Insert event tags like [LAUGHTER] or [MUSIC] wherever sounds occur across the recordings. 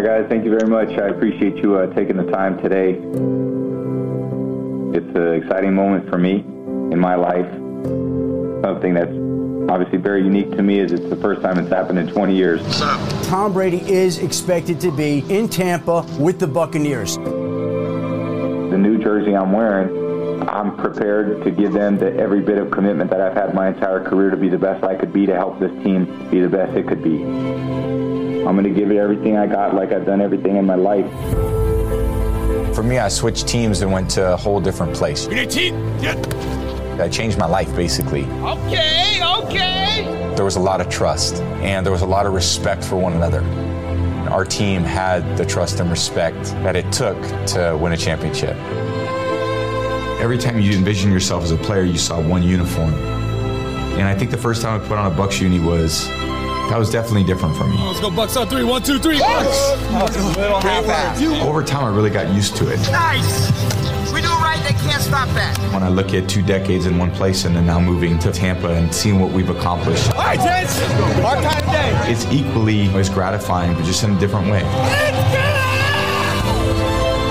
Hi, guys. Thank you very much. I appreciate you uh, taking the time today. It's an exciting moment for me in my life. Something that's obviously very unique to me is it's the first time it's happened in 20 years. Tom Brady is expected to be in Tampa with the Buccaneers. The new jersey I'm wearing, I'm prepared to give them the, every bit of commitment that I've had my entire career to be the best I could be to help this team be the best it could be. I'm going to give it everything I got like I've done everything in my life. For me, I switched teams and went to a whole different place. You need teeth? Yeah. I changed my life basically. Okay, okay. There was a lot of trust and there was a lot of respect for one another. Our team had the trust and respect that it took to win a championship. Every time you envision yourself as a player, you saw one uniform. And I think the first time I put on a Bucks uni was that was definitely different for me. Let's go Bucks on three. One, two, three. Over time, I really got used to it. Nice. We do it right, they can't stop that. When I look at two decades in one place and then now moving to Tampa and seeing what we've accomplished, All right, gents. Our kind of day. it's equally as gratifying, but just in a different way.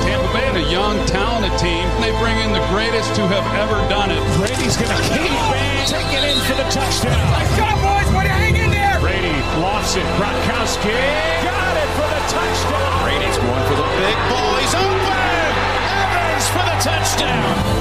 Tampa Bay, a young, talented team. They bring in the greatest to have ever done it. Brady's going to keep and take it in for the touchdown. Let's go, boys. Way to hang in there. Brady lofts it. Gronkowski got it for the touchdown. Brady's going for the big ball. He's open. Evans for the touchdown.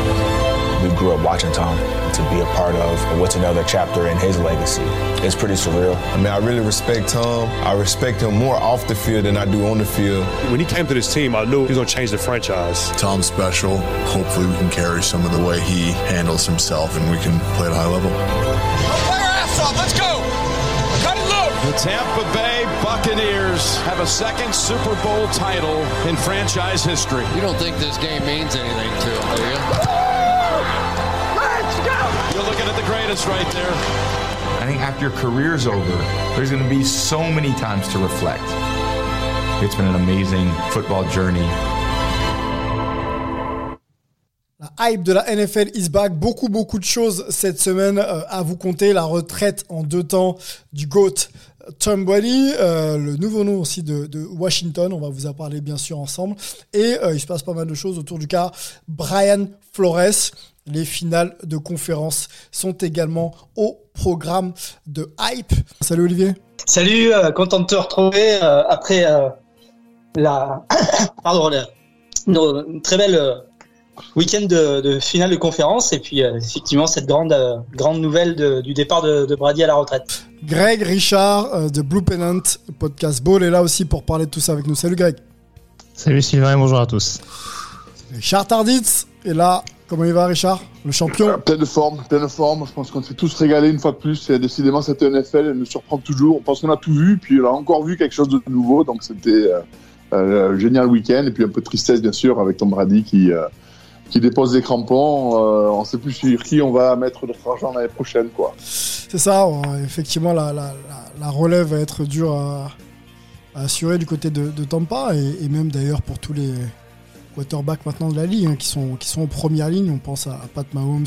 We grew up watching Tom to be a part of what's another chapter in his legacy. It's pretty surreal. I mean, I really respect Tom. I respect him more off the field than I do on the field. When he came to this team, I knew he was going to change the franchise. Tom's special. Hopefully, we can carry some of the way he handles himself and we can play at a high level. Play our ass off. Let's go. Cut it loose. The Tampa Bay Buccaneers have a second Super Bowl title in franchise history. You don't think this game means anything to him, do you? Let's go. You're looking at the greatest right there. I think after your career's over, there's going to be so many times to reflect. It's been an amazing football journey. La hype de la NFL is back. Beaucoup, beaucoup de choses cette semaine euh, à vous compter. La retraite en deux temps du GOAT Tom Brady, euh, le nouveau nom aussi de, Washington. On va vous en parler bien sûr ensemble. Et euh, il se passe pas mal de choses autour du cas Brian Flores. Les finales de conférence sont également au programme de hype. Salut Olivier. Salut, euh, content de te retrouver euh, après euh, la, [COUGHS] pardon, la- très belle euh, week-end de, de finale de conférence et puis euh, effectivement cette grande euh, grande nouvelle de- du départ de, de Brady à la retraite. Greg Richard euh, de Blue Pennant Podcast Ball est là aussi pour parler de tout ça avec nous. Salut Greg. Salut Sylvain et bonjour à tous. Richard Tarditz est là. Comment il va Richard Le champion? Euh, Pleine de forme, pleine de forme. Je pense qu'on s'est tous régalés une fois de plus. Et décidément, cette NFL, elle nous surprend toujours. On pense qu'on a tout vu, puis on a encore vu quelque chose de nouveau. Donc c'était euh, euh, un génial week-end. Et puis un peu de tristesse, bien sûr, avec Tom Brady qui, euh, qui dépose des crampons. Euh, on ne sait plus sur qui on va mettre notre argent l'année prochaine. quoi. C'est ça, effectivement, la, relève va être dure à, assurer du côté de, Tampa et, même d'ailleurs pour tous les quarterbacks maintenant de la ligue hein, qui, sont, qui sont en première ligne. On pense à, Pat Mahomes,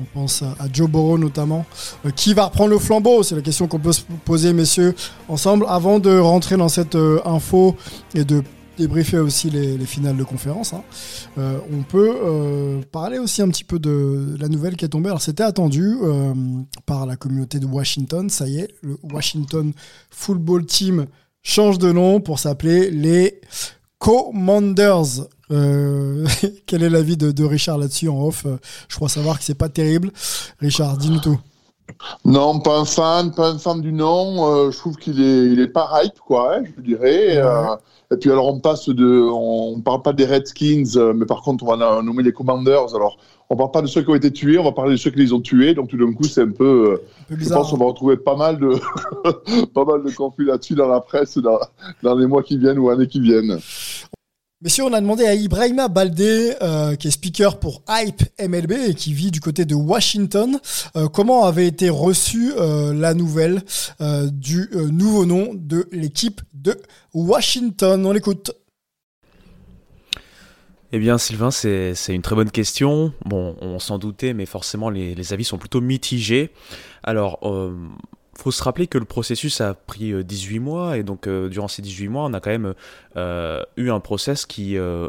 on pense à, à Joe Burrow notamment. Euh, qui va reprendre le flambeau C'est la question qu'on peut se poser, messieurs, ensemble. Avant de rentrer dans cette euh, info et de débriefer aussi les, les finales de conférence, hein, euh, on peut euh, parler aussi un petit peu de la nouvelle qui est tombée. Alors c'était attendu euh, par la communauté de Washington. Ça y est, le Washington Football Team change de nom pour s'appeler les Commanders. [LAUGHS] Quel est l'avis de, de Richard là-dessus en off? Je crois savoir que c'est pas terrible. Richard, dis-nous tout. Non, pas un fan, pas un fan du nom. Euh, je trouve qu'il est, il est pas hype, quoi, hein, je dirais. Euh, et puis alors on passe de, on, parle pas des Redskins, euh, mais par contre on va nommer les Commanders. Alors on parle pas de ceux qui ont été tués, on va parler de ceux qui les ont tués. Donc tout d'un coup c'est un peu, euh, je pense qu'on va retrouver pas mal de, [LAUGHS] pas mal de conflits là-dessus dans la presse dans, dans les mois qui viennent ou années qui viennent. Messieurs, on a demandé à Ibrahima Baldé, euh, qui est speaker pour Hype MLB et qui vit du côté de Washington, euh, comment avait été reçue euh, la nouvelle du nouveau nom de l'équipe de Washington? On l'écoute. Eh bien, Sylvain, c'est une très bonne question. Bon, on s'en doutait, mais forcément, les, avis sont plutôt mitigés. Alors, faut se rappeler que le processus a pris euh, 18 mois, et donc, euh, durant ces 18 mois, on a quand même euh, eu un process qui euh,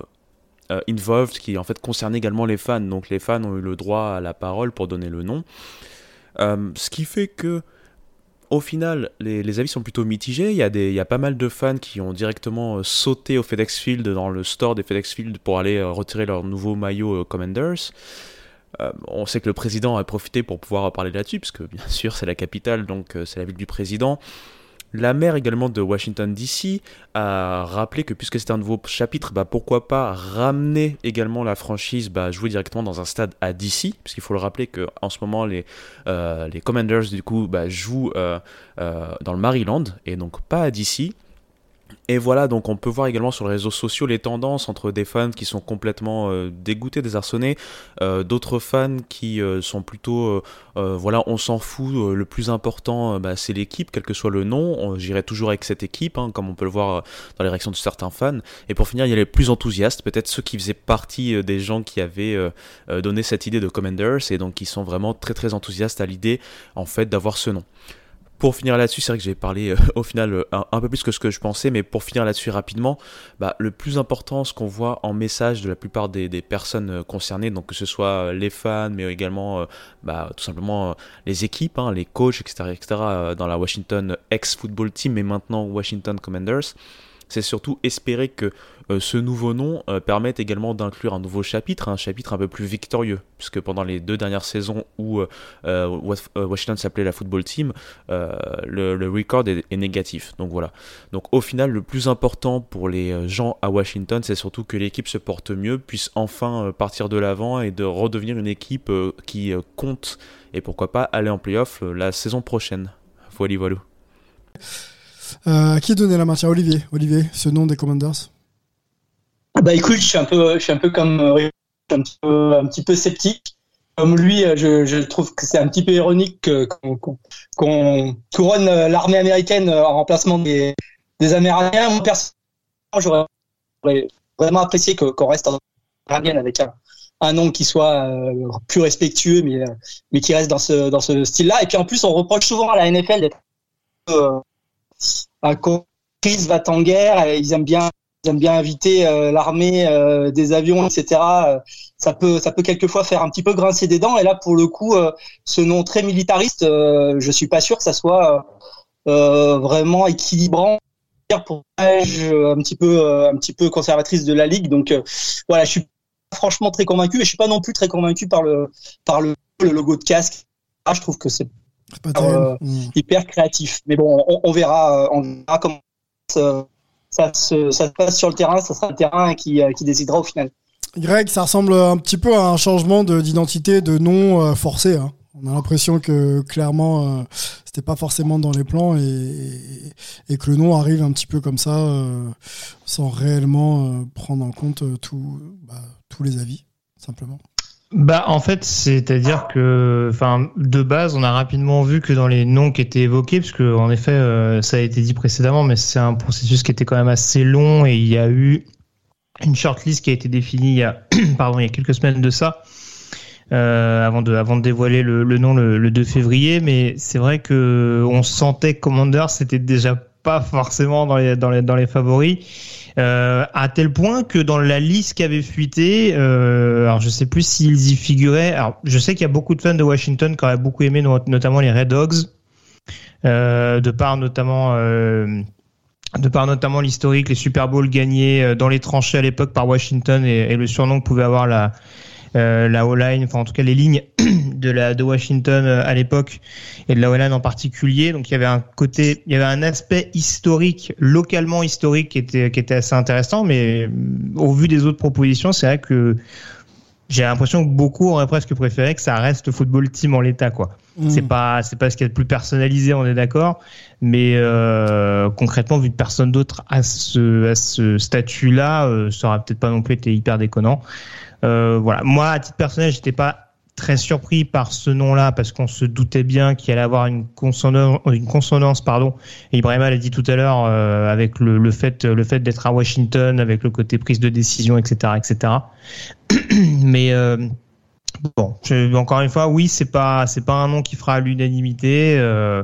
euh, involved, qui en fait concernait également les fans. Donc, les fans ont eu le droit à la parole pour donner le nom. Euh, ce qui fait que au final, les, avis sont plutôt mitigés. Il y, a il y a pas mal de fans qui ont directement euh, sauté au FedEx Field, dans le store des FedEx Field, pour aller euh, retirer leur nouveau maillot euh, Commanders. Euh, on sait que le président a profité pour pouvoir parler là-dessus, puisque bien [LAUGHS] sûr c'est la capitale, donc euh, c'est la ville du président. La maire également de Washington DC a rappelé que puisque c'est un nouveau chapitre, bah, pourquoi pas ramener également la franchise bah, jouer directement dans un stade à DC, puisqu'il faut le rappeler que en ce moment les, euh, les Commanders du coup bah, jouent dans le Maryland et donc pas à DC. Et voilà, donc on peut voir également sur les réseaux sociaux les tendances entre des fans qui sont complètement euh, dégoûtés, désarçonnés, euh, d'autres fans qui euh, sont plutôt, voilà, on s'en fout, le plus important, bah, c'est l'équipe, quel que soit le nom, j'irai toujours avec cette équipe, hein, comme on peut le voir dans les réactions de certains fans. Et pour finir, il y a les plus enthousiastes, peut-être ceux qui faisaient partie des gens qui avaient donné cette idée de Commanders, et donc qui sont vraiment très très enthousiastes à l'idée, en fait, d'avoir ce nom. Pour finir là-dessus, c'est vrai que j'ai parlé euh, [LAUGHS] au final euh, un, peu plus que ce que je pensais, mais pour finir là-dessus rapidement, bah, le plus important, ce qu'on voit en message de la plupart des, personnes euh, concernées, donc que ce soit les fans, mais également bah, tout simplement les équipes, hein, les coachs, etc., etc., dans la Washington ex-football team, mais maintenant Washington Commanders, c'est surtout espérer que ce nouveau nom euh, permette également d'inclure un nouveau chapitre, un chapitre un peu plus victorieux, puisque pendant les deux dernières saisons où euh, euh, Wa- euh, Washington s'appelait la football team, euh, le, record est, négatif. Donc voilà. Donc au final, le plus important pour les euh, gens à Washington, c'est surtout que l'équipe se porte mieux, puisse enfin euh, partir de l'avant et de redevenir une équipe euh, qui euh, compte et pourquoi pas aller en playoff euh, la saison prochaine. Voilà, voilà. Euh, qui donner la Tiens, Olivier. Olivier, ce nom des Commanders. Bah écoute, je suis un peu, je suis un peu comme euh, un petit peu, un petit peu sceptique. Comme lui, euh, je, je trouve que c'est un petit peu ironique que- qu'on qu'on couronne euh, l'armée américaine en remplacement des, des Amérindiens. Moi, personnellement, j'aurais vraiment apprécié qu'on reste en Américaine avec un, un nom qui soit plus respectueux, mais, mais qui reste dans ce, dans ce style-là. Et puis en plus, on reproche souvent à la NFL d'être un crise va en guerre. Ils aiment bien ils aiment bien inviter euh, l'armée, euh, des avions, etc. Euh, Ça peut, ça peut quelquefois faire un petit peu grincer des dents. Et là, pour le coup, euh, ce nom très militariste, euh, je suis pas sûr que ça soit euh, vraiment équilibrant pour euh, un petit peu, un petit peu conservatrice de la ligue. Donc euh, voilà, je suis franchement très convaincu. Et je suis pas non plus très convaincu par le, par le, le logo de casque. Ah, je trouve que c'est euh, hyper créatif. Mais bon, on, on verra, on verra comment ça, se, passe sur le terrain. Ça sera le terrain qui, euh, qui décidera au final. Greg, ça ressemble un petit peu à un changement de- d'identité, de nom euh, forcé. hein. On a l'impression que clairement, euh, c'était pas forcément dans les plans et, que le nom arrive un petit peu comme ça, euh, sans réellement prendre en compte bah, tous les avis, simplement. Bah en fait, c'est-à-dire que, enfin, de base, on a rapidement vu que dans les noms qui étaient évoqués, parce que en effet, euh, ça a été dit précédemment, mais c'est un processus qui était quand même assez long et il y a eu une shortlist qui a été définie il y a, [CLEARS THROAT] pardon, il y a quelques semaines de ça, euh, avant de, avant de dévoiler le, le nom le, le 2 février. Mais c'est vrai que on sentait que Commander c'était déjà pas forcément dans les, dans les, dans les favoris. Euh, à tel point que dans la liste qui avait fuité, euh, alors je sais plus s'ils y figuraient. Alors je sais qu'il y a beaucoup de fans de Washington qui auraient beaucoup aimé no- notamment les Red Dogs, euh, de par notamment euh, de par notamment l'historique, les Super Bowls gagnés dans les tranchées à l'époque par Washington et, et, le surnom que pouvait avoir la euh, la O-line, enfin en tout cas les lignes [CLEARS THROAT] de la de Washington euh, à l'époque et de la O-line en particulier. Donc il y avait un côté, il y avait un aspect historique, localement historique qui était qui était assez intéressant. Mais euh, au vu des autres propositions, c'est vrai que j'ai l'impression que beaucoup auraient presque préféré que ça reste football team en l'état quoi. Mmh. C'est pas c'est pas ce qu'il y a de plus personnalisé, on est d'accord, mais euh, concrètement vu que personne d'autre à ce à ce statut là, euh, ça aurait peut-être pas non plus été hyper déconnant. Euh, voilà. Moi, à titre personnel, j'étais pas très surpris par ce nom-là parce qu'on se doutait bien qu'il allait avoir une consonance, une consonance pardon. Et Ibrahima l'a dit tout à l'heure euh, avec le, le, fait, le fait d'être à Washington, avec le côté prise de décision, etc., etc. [CLEARS THROAT] Mais euh, bon, encore une fois, oui, c'est pas, c'est pas un nom qui fera l'unanimité. Euh,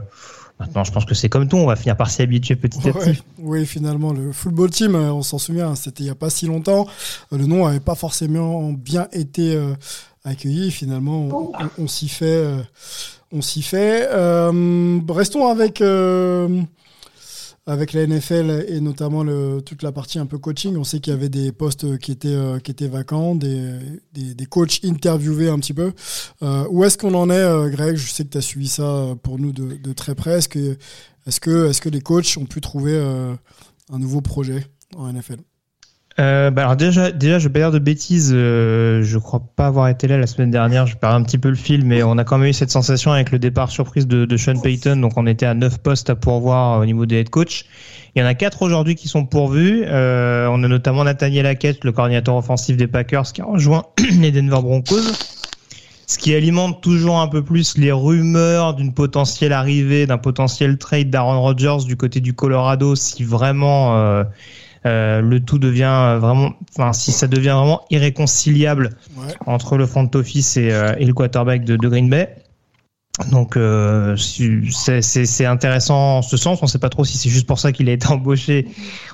Maintenant, je pense que c'est comme tout, on va finir par s'y habituer petit à petit. Oui, finalement, le football team, euh, on s'en souvient, c'était il n'y a pas si longtemps. Euh, le nom n'avait pas forcément bien été euh, accueilli. Finalement, on, on, s'y fait. Euh, on s'y fait. Euh, restons avec avec la NFL et notamment le, toute la partie un peu coaching, on sait qu'il y avait des postes qui étaient, euh, qui étaient vacants, des, des, coachs interviewés un petit peu. Euh, où est-ce qu'on en est, euh, Greg? Je sais que tu as suivi ça pour nous de, de très près. Est-ce que, est-ce, que, est-ce que les coachs ont pu trouver un nouveau projet en NFL euh, bah alors déjà, déjà, je vais pas dire de bêtises. Euh, je crois pas avoir été là la semaine dernière. Je perds un petit peu le fil, mais on a quand même eu cette sensation avec le départ surprise de, de Sean Payton. Donc on était à neuf postes à pourvoir au niveau des head coach. Il y en a quatre aujourd'hui qui sont pourvus. Euh, on a notamment Nathaniel Hackett, le coordinateur offensif des Packers, qui a rejoint [CLEARS THROAT] les Denver Broncos. Ce qui alimente toujours un peu plus les rumeurs d'une potentielle arrivée, d'un potentiel trade d'Aaron Rodgers du côté du Colorado, si vraiment euh, le tout devient vraiment, enfin si ça devient vraiment irréconciliable ouais. entre le front office et, euh, et le quarterback de, de, Green Bay. Donc euh, c'est intéressant en ce sens. On ne sait pas trop si c'est juste pour ça qu'il a été [LAUGHS] embauché.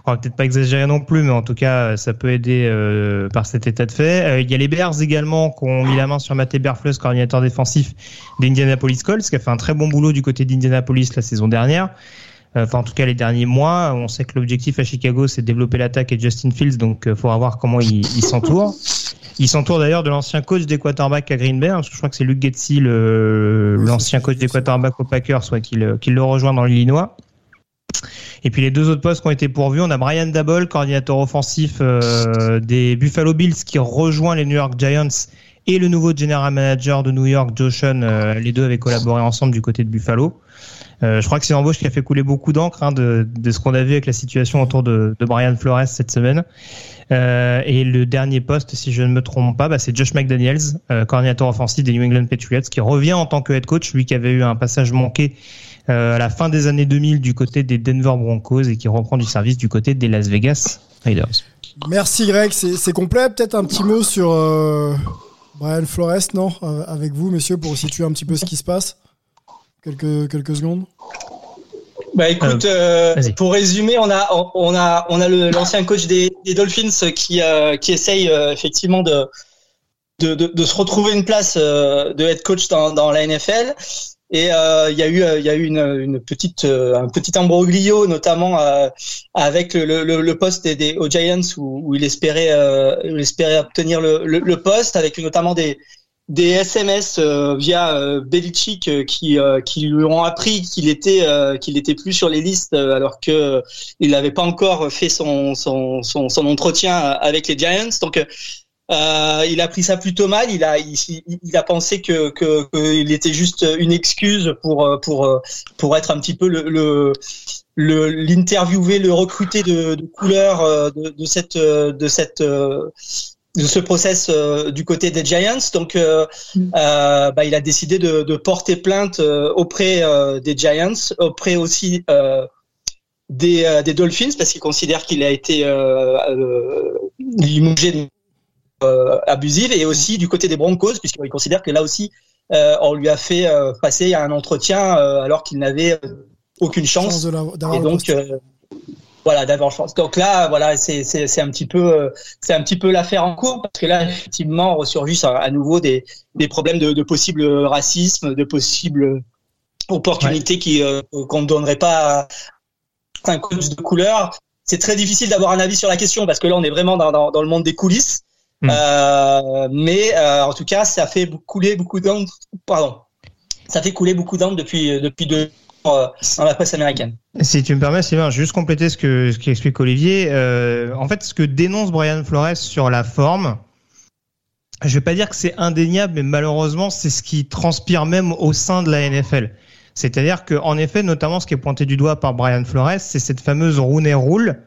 On va peut-être pas exagérer non plus, mais en tout cas ça peut aider euh, par cet état de fait. Euh, il y a les Bears également qui ont mis la main sur Matt Berflus, coordinateur défensif d'Indianapolis Colts, qui a fait un très bon boulot du côté d'Indianapolis la saison dernière enfin en tout cas les derniers mois. On sait que l'objectif à Chicago c'est de développer l'attaque et Justin Fields, donc il faudra voir comment il, s'entoure. Il s'entoure d'ailleurs de l'ancien coach des quarterbacks à Green Bay, hein, parce que je crois que c'est Luke Getzi, l'ancien coach des quarterbacks aux Packers, soit qu'il qu le rejoint dans l'Illinois. Et puis les deux autres postes qui ont été pourvus, on a Brian Dabble, coordinateur offensif euh, des Buffalo Bills, qui rejoint les New York Giants, et le nouveau general manager de New York, euh, les deux avaient collaboré ensemble du côté de Buffalo. Euh, je crois que c'est une embauche qui a fait couler beaucoup d'encre hein, de, de, ce qu'on a vu avec la situation autour de, de Brian Flores cette semaine. Euh, et le dernier poste, si je ne me trompe pas, bah, c'est Josh McDaniels, euh, coordinateur offensif des New England Patriots, qui revient en tant que head coach, lui qui avait eu un passage manqué euh, à la fin des années 2000 du côté des Denver Broncos et qui reprend du service du côté des Las Vegas Raiders. Merci Greg, c'est complet. Peut-être un petit mot sur euh, Brian Flores, non? Avec vous, messieurs, pour situer un petit peu ce qui se passe quelques, quelques secondes bah écoute, euh, pour résumer, on a on a on a l'ancien coach des, des, Dolphins qui euh, qui essaye euh, effectivement de, de, de de se retrouver une place euh, de head coach dans, dans la NFL. Et euh, il y a eu il y a eu une, une petite un petit imbroglio notamment avec le, le, le, poste des, des aux Giants où, où il espérait il espérait obtenir le, le, le poste avec notamment des des SMS euh, via euh, Belichick euh, qui euh, qui lui ont appris qu'il était euh, qu'il était plus sur les listes alors que il n'avait pas encore fait son, son son, son entretien avec les Giants. Donc il a pris ça plutôt mal. Il a il, il a pensé que que qu'il était juste une excuse pour pour pour être un petit peu le, le le l'interviewer le recruter de, de couleur de, de cette de cette de ce process euh, du côté des Giants. Donc, euh, mm. euh, bah, il a décidé de, de porter plainte euh, auprès euh, des Giants, auprès aussi des, des Dolphins, parce qu'il considère qu'il a été limogé abusive, et aussi du côté des Broncos, puisqu'il considère que là aussi, on lui a fait passer un entretien alors qu'il n'avait aucune chance. chance et donc, voilà d'avoir chance. Donc là, voilà, c'est un petit peu euh, c'est un petit peu l'affaire en cours parce que là, effectivement, ressurgissent à, nouveau des des problèmes de, de possible racisme, de possibles opportunités ouais. qui euh, qu'on ne donnerait pas un coach de couleur. C'est très difficile d'avoir un avis sur la question parce que là, on est vraiment dans, dans, dans le monde des coulisses. Hmm. Euh, mais euh, en tout cas, ça fait couler beaucoup d'encre. Pardon, ça fait couler beaucoup d'encre depuis depuis deux dans la presse américaine. Si tu me permets, Sylvain, je vais juste compléter ce que ce qu'explique Olivier. Euh, en fait, ce que dénonce Brian Flores sur la forme, je vais pas dire que c'est indéniable, mais malheureusement, c'est ce qui transpire même au sein de la NFL. C'est-à-dire que, en effet, notamment, ce qui est pointé du doigt par Brian Flores, c'est cette fameuse Rooney Rule,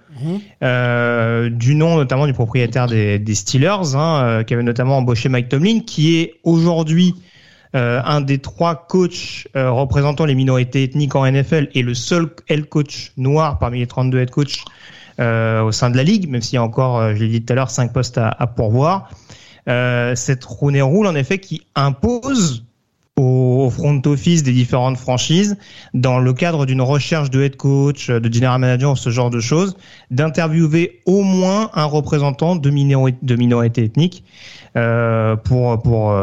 euh, du nom notamment du propriétaire des, des Steelers, hein, euh, qui avait notamment embauché Mike Tomlin, qui est aujourd'hui euh, un des trois coachs euh, représentant les minorités ethniques en NFL et le seul head coach noir parmi les 32 head coachs euh, au sein de la ligue, même s'il y a encore, je l'ai dit tout à l'heure, cinq postes à, pourvoir. Cette Rooney Rule, en effet, qui impose au, front office des différentes franchises, dans le cadre d'une recherche de head coach, de general manager, ce genre de choses, d'interviewer au moins un représentant de, minori- de minorité ethnique pour, pour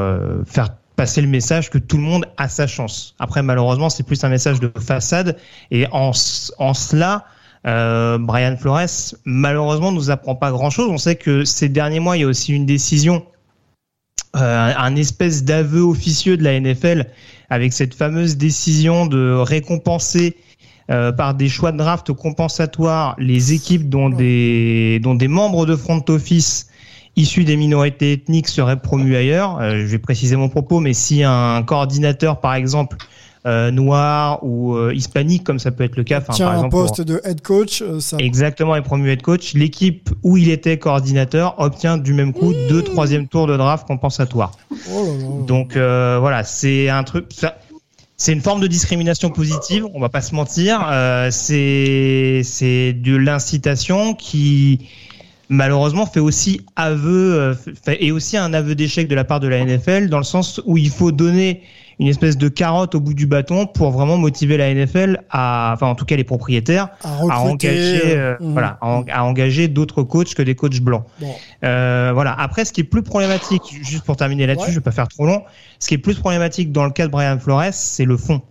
faire passer le message que tout le monde a sa chance. Après, malheureusement, c'est plus un message de façade. Et en, en cela, euh, Brian Flores, malheureusement, nous apprend pas grand-chose. On sait que ces derniers mois, il y a aussi une décision, euh, un espèce d'aveu officieux de la NFL avec cette fameuse décision de récompenser euh, par des choix de draft compensatoires les équipes dont des, dont des membres de front office issus des minorités ethniques seraient promus ailleurs. Euh, je vais préciser mon propos, mais si un coordinateur, par exemple, euh, noir ou euh, hispanique, comme ça peut être le cas, enfin, Tiens, par un exemple, poste de head coach, euh, ça. Exactement, est promu head coach. L'équipe où il était coordinateur obtient du même coup deux troisième tours de draft compensatoires. Oh là là. Donc euh, voilà, c'est un truc. ça- c'est une forme de discrimination positive, on va pas se mentir. Euh, c'est c'est de l'incitation qui malheureusement fait aussi aveu euh, fait, et aussi un aveu d'échec de la part de la NFL dans le sens où il faut donner une espèce de carotte au bout du bâton pour vraiment motiver la NFL à, enfin en tout cas les propriétaires, À recruter, engager, euh, mhm. voilà, à, en- à engager d'autres coachs que des coachs blancs. Bon. Euh, voilà. Après, ce qui est plus problématique, juste pour terminer là-dessus, Ouais. je vais pas faire trop long. Ce qui est plus problématique dans le cas de Brian Flores, c'est le fond.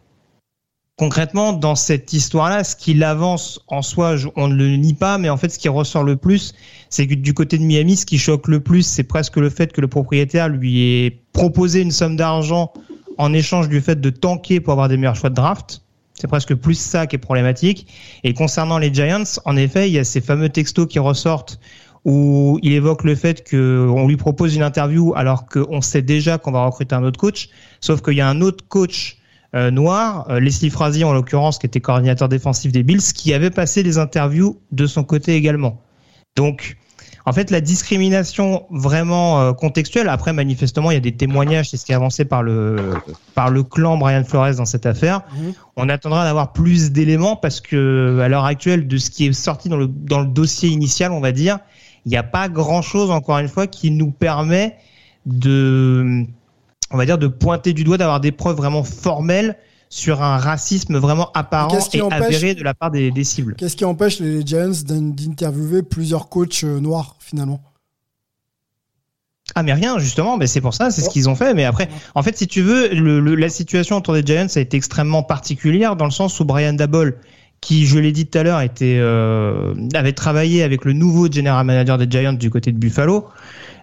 Concrètement, dans cette histoire-là, ce qu'il avance en soi, on ne le nie pas, mais en fait, ce qui ressort le plus, c'est que du côté de Miami, ce qui choque le plus, c'est presque le fait que le propriétaire lui ait proposé une somme d'argent en échange du fait de tanker pour avoir des meilleurs choix de draft. C'est presque plus ça qui est problématique. Et concernant les Giants, en effet, il y a ces fameux textos qui ressortent où il évoque le fait qu'on lui propose une interview alors qu'on sait déjà qu'on va recruter un autre coach, sauf qu'il y a un autre coach euh, noir, euh, Leslie Frazier en l'occurrence, qui était coordinateur défensif des Bills, qui avait passé les interviews de son côté également. Donc, en fait, la discrimination vraiment euh, contextuelle, après manifestement, il y a des témoignages, c'est ce qui est avancé par le, par le clan Brian Flores dans cette affaire. On attendra d'avoir plus d'éléments parce que, à l'heure actuelle, de ce qui est sorti dans le, dans le dossier initial, on va dire, il n'y a pas grand chose, encore une fois, qui nous permet de, on va dire, de pointer du doigt, d'avoir des preuves vraiment formelles sur un racisme vraiment apparent et empêche- avéré de la part des, des cibles. Qu'est-ce qui empêche les Giants d'in- d'interviewer plusieurs coachs euh, noirs finalement? Ah mais rien justement, mais c'est pour ça, c'est ce qu'ils ont fait. Mais après, en fait, si tu veux, le, le- la situation autour des Giants a été extrêmement particulière dans le sens où Brian Dabol, qui je l'ai dit tout à l'heure, était euh, avait travaillé avec le nouveau general manager des Giants du côté de Buffalo,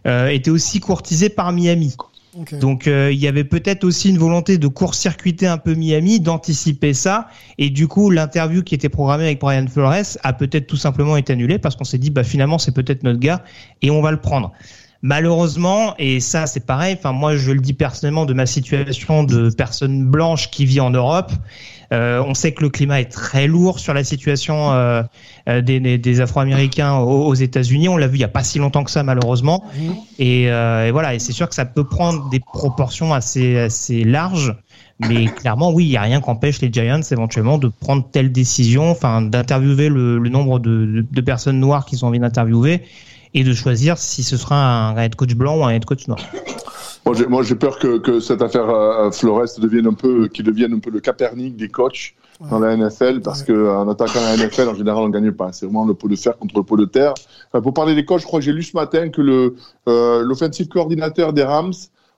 euh, était aussi courtisé par Miami. Donc euh, il y avait peut-être aussi une volonté de court-circuiter un peu Miami, d'anticiper ça, et du coup l'interview qui était programmée avec Brian Flores a peut-être tout simplement été annulée parce qu'on s'est dit bah finalement c'est peut-être notre gars et on va le prendre. Malheureusement, et ça c'est pareil, enfin moi je le dis personnellement de ma situation de personne blanche qui vit en Europe, on sait que le climat est très lourd sur la situation euh, euh, des, des- des Afro-Américains aux, aux États-Unis. On l'a vu il y a pas si longtemps que ça malheureusement. Et, euh, et voilà, et c'est sûr que ça peut prendre des proportions assez assez larges. Mais [LAUGHS] clairement, oui, il y a rien qu'empêche les Giants éventuellement de prendre telle décision, enfin d'interviewer le, le nombre de, de- de personnes noires qu'ils ont envie d'interviewer et de choisir si ce sera un head coach blanc ou un head coach noir. Moi, j'ai, moi, j'ai peur que, que cette affaire euh, Flores devienne un peu, qu'il devienne un peu le Capernic des coachs dans la NFL, parce que en attaquant la NFL, en général, on gagne pas. C'est vraiment le pot de fer contre le pot de terre. Enfin, pour parler des coachs, je crois que j'ai lu ce matin que le, euh, l'offensive coordinateur des Rams,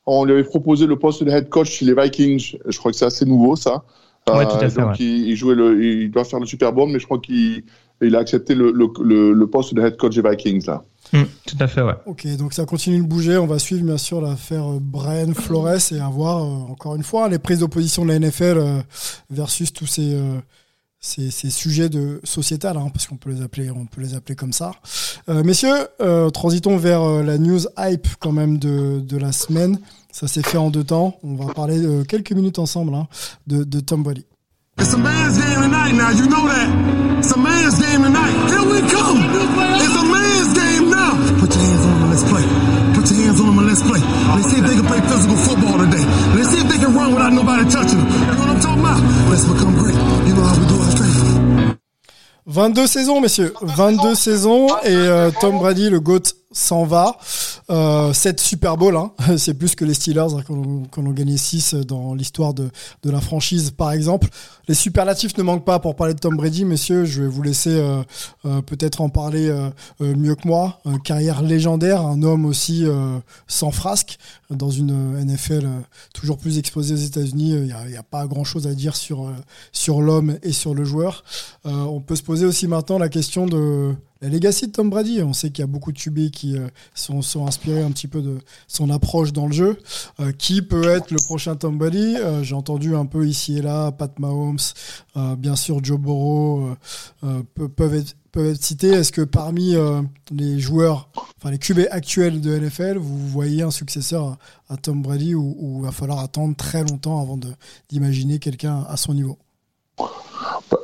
on lui avait proposé le poste de head coach chez les Vikings. Je crois que c'est assez nouveau, ça. Ouais, tout à fait, donc ouais. il, il jouait le, il doit faire le Super Bowl, mais je crois qu'il il a accepté le, le, le, le poste de head coach des Vikings là. Mm, tout à fait, ouais. Ok, donc ça continue de bouger. On va suivre bien sûr l'affaire euh, Brian Flores et avoir euh, encore une fois les prises d'opposition de la NFL euh, versus tous ces, euh, ces, ces sujets de sociétal, hein, parce qu'on peut les appeler, on peut les appeler comme ça. Euh, messieurs, euh, transitons vers euh, la news hype quand même de, de la semaine. Ça s'est fait en deux temps. On va parler euh, quelques minutes ensemble hein, de, de Tom Brady. It's a man's game tonight now, you know that. It's a man's game tonight. Here we come. It's a let's play. Let's see if they can play physical football today. Let's see if they can run without nobody touching them. You know what I'm talking about? Let's become great. You know how we do our training. 22 saisons, messieurs. 22 saisons et euh, Tom Brady, le GOAT, s'en va. Euh, 7 Super Bowl, hein. [LAUGHS] c'est plus que les Steelers hein, ont gagné 6 dans l'histoire de, la franchise, par exemple. Les superlatifs ne manquent pas pour parler de Tom Brady, messieurs. Je vais vous laisser euh, euh, peut-être en parler euh, euh, mieux que moi. Euh, carrière légendaire, un homme aussi euh, sans frasque dans une euh, NFL euh, toujours plus exposée aux États-Unis. Il n'y a, pas grand-chose à dire sur, euh, l'homme et sur le joueur. Euh, on peut se poser aussi maintenant la question de la legacy de Tom Brady. On sait qu'il y a beaucoup de QB qui euh, sont, inspirés un petit peu de son approche dans le jeu. Euh, qui peut être le prochain Tom Brady? Euh, J'ai entendu un peu ici et là Pat Mahomes, bien sûr Joe Burrow pe- peuvent être peuvent cités. Est-ce que parmi les joueurs, enfin les QB actuels de NFL, vous voyez un successeur à, Tom Brady ou, ou va falloir attendre très longtemps avant d'imaginer quelqu'un à son niveau?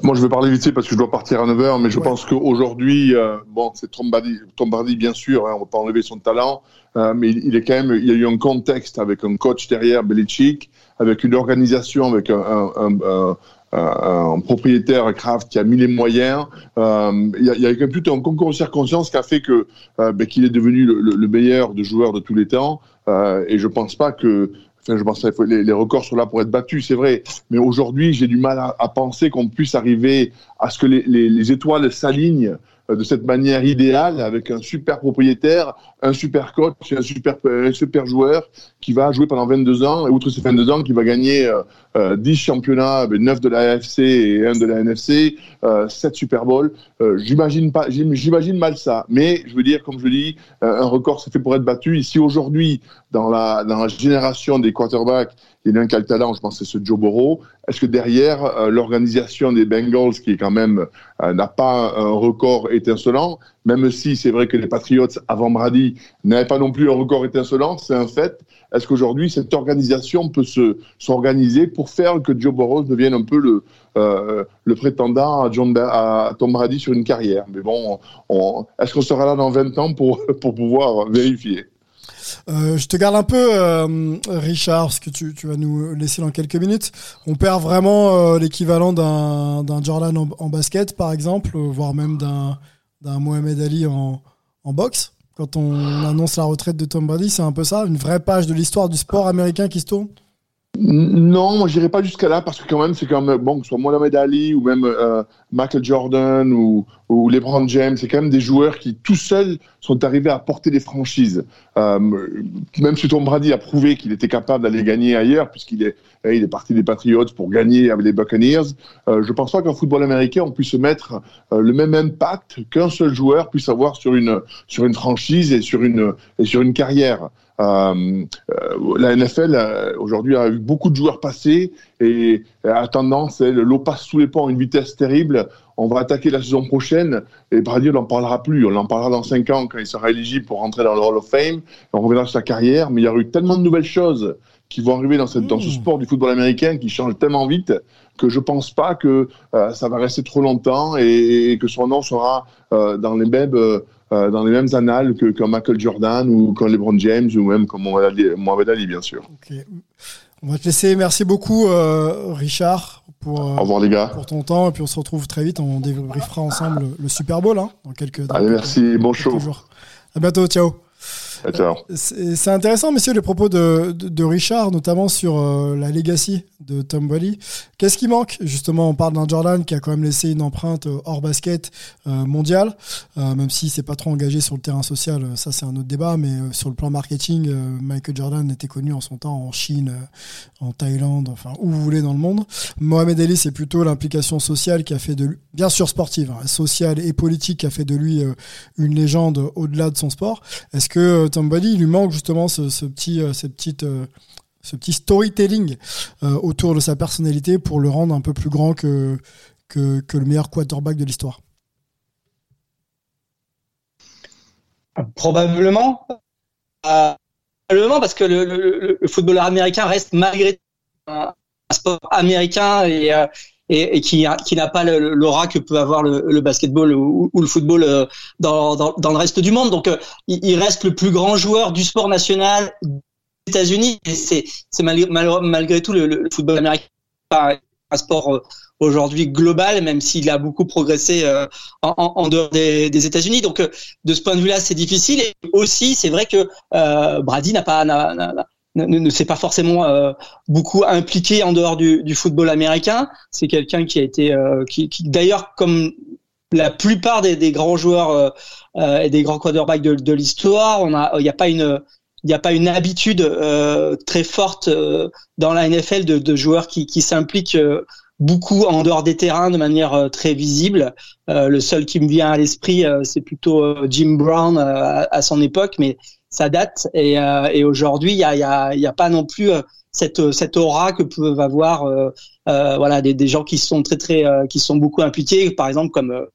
Moi, je vais parler vite fait parce que je dois partir à 9h, mais je pense qu'aujourd'hui, euh, bon, c'est Tom Brady, Tom Brady, bien sûr, hein, on ne va pas enlever son talent, euh, mais il, il est quand même, il y a eu un contexte avec un coach derrière, Belichick, avec une organisation, avec un, un, un, un- propriétaire Kraft qui a mis les moyens. Euh, il y a, il y a quand même tout un concours de circonstances qui a fait que euh, ben, qu'il est devenu le, le- le meilleur de joueurs de tous les temps. Et je pense pas que je pense que les, records sont là pour être battus, c'est vrai. Mais aujourd'hui, j'ai du mal à, penser qu'on puisse arriver à ce que les étoiles s'alignent euh, de cette manière idéale avec un super propriétaire, un super coach, un super, joueur qui va jouer pendant 22 ans, et outre ces 22 ans, qui va gagner euh, euh, 10 championnats, ben, 9 de la AFC et 1 de la NFC, euh, 7 Super Bowl. Euh, j'imagine pas, j'im- j'imagine mal ça. Mais je veux dire, comme je dis, euh, un record c'est fait pour être battu. Ici aujourd'hui, dans la, dans la génération des quarterbacks, il y en a un qui a le talent, je pense c'est ce Joe Burrow. Est-ce que derrière euh, l'organisation des Bengals, qui quand même euh, n'a pas un record étincelant, même si c'est vrai que les Patriots avant Brady n'avaient pas non plus un record étincelant, c'est un fait. Est-ce qu'aujourd'hui cette organisation peut se s'organiser pour faire que Joe Burrow devienne un peu le euh, le prétendant à, John à Tom Brady sur une carrière? Mais bon, on- est-ce qu'on sera là dans 20 ans pour [LAUGHS] pour pouvoir vérifier? Euh, je te garde un peu, euh, Richard, parce que tu, tu vas nous laisser dans quelques minutes. On perd vraiment l'équivalent d'un Jordan en, basket, par exemple, voire même d'un d'un Mohamed Ali en, boxe. Quand on annonce la retraite de Tom Brady, c'est un peu ça, une vraie page de l'histoire du sport américain qui se tourne. Non, moi j'irai pas jusqu'à là parce que quand même c'est quand même bon que ce soit Mohamed Ali ou même euh, Michael Jordan ou, ou LeBron James, c'est quand même des joueurs qui tout seuls sont arrivés à porter des franchises. Euh, même si Tom Brady a prouvé qu'il était capable d'aller gagner ailleurs puisqu'il est eh, il est parti des Patriots pour gagner avec les Buccaneers, euh, je pense pas qu'en football américain on puisse mettre euh, le même impact qu'un seul joueur puisse avoir sur une sur une franchise et sur une et sur une carrière. Euh, euh, la NFL euh, aujourd'hui a eu beaucoup de joueurs passés et a tendance, elle, l'eau passe sous les ponts à une vitesse terrible. On va attaquer la saison prochaine et Brady, on n'en parlera plus. On en parlera dans 5 ans quand il sera éligible pour rentrer dans le Hall of Fame. On reviendra sur sa carrière, mais il y aura eu tellement de nouvelles choses qui vont arriver dans, cette, dans ce sport du football américain qui change tellement vite que je pense pas que euh, ça va rester trop longtemps et, et que son nom sera euh, dans les mêmes euh, dans les mêmes annales que comme Michael Jordan ou comme LeBron James ou même comme Mohamed Ali, bien sûr. On va te laisser. Merci beaucoup, euh, Richard, pour, euh, Au revoir, les gars. pour ton temps. Et puis on se retrouve très vite. On débriefera ensemble le, Super Bowl hein, dans quelques, dans Allez, quelques- merci, bon quelques show. jours. À bientôt. Ciao. Ciao. C'est intéressant, messieurs, les propos de, Richard, notamment sur euh, la legacy de Tom Brady. Qu'est-ce qui manque? Justement, on parle d'un Jordan qui a quand même laissé une empreinte euh, hors basket euh, mondiale, euh, même si c'est pas trop engagé sur le terrain social, euh, ça c'est un autre débat, mais sur le plan marketing, Michael Jordan était connu en son temps en Chine, en Thaïlande, enfin où vous voulez dans le monde. Mohamed Ali, c'est plutôt l'implication sociale qui a fait de lui, bien sûr sportive, hein, sociale et politique, qui a fait de lui une légende au-delà de son sport. Est-ce que Il lui manque justement ce, euh, euh, petit storytelling euh, autour de sa personnalité pour le rendre un peu plus grand que, le meilleur quarterback de l'histoire Probablement. Parce que le, le, le footballeur américain reste malgré tout un, sport américain et, et, et qui, qui n'a pas l'aura que peut avoir le, le basketball ou, le football euh, dans, dans, dans le reste du monde. Donc, euh, il, il reste le plus grand joueur du sport national des États-Unis. Et c'est c'est malgré, malgré, tout le, le football américain pas un sport euh, aujourd'hui global, même s'il a beaucoup progressé en, en- dehors des, des États-Unis. Donc, de ce point de vue-là, c'est difficile. Et aussi, c'est vrai que euh, Brady n'a pas n'a- n'a- ne, ne s'est pas forcément euh, beaucoup impliqué en dehors du, du football américain. C'est quelqu'un qui a été, euh, qui, qui d'ailleurs, comme la plupart des, des grands joueurs euh, euh, et des grands quarterbacks de, de l'histoire, on a, il n'y a pas une il n'y a pas une habitude euh, très forte euh, dans la NFL de, de joueurs qui, qui s'impliquent beaucoup en dehors des terrains de manière très visible. Le seul qui me vient à l'esprit, c'est plutôt Jim Brown à, à son époque, mais ça date. Et, euh, et aujourd'hui, il y a, y, a, y a pas non plus euh, cette, cette aura que peuvent avoir euh, euh, voilà des, des gens qui sont très très euh, qui sont beaucoup impliqués, par exemple comme euh,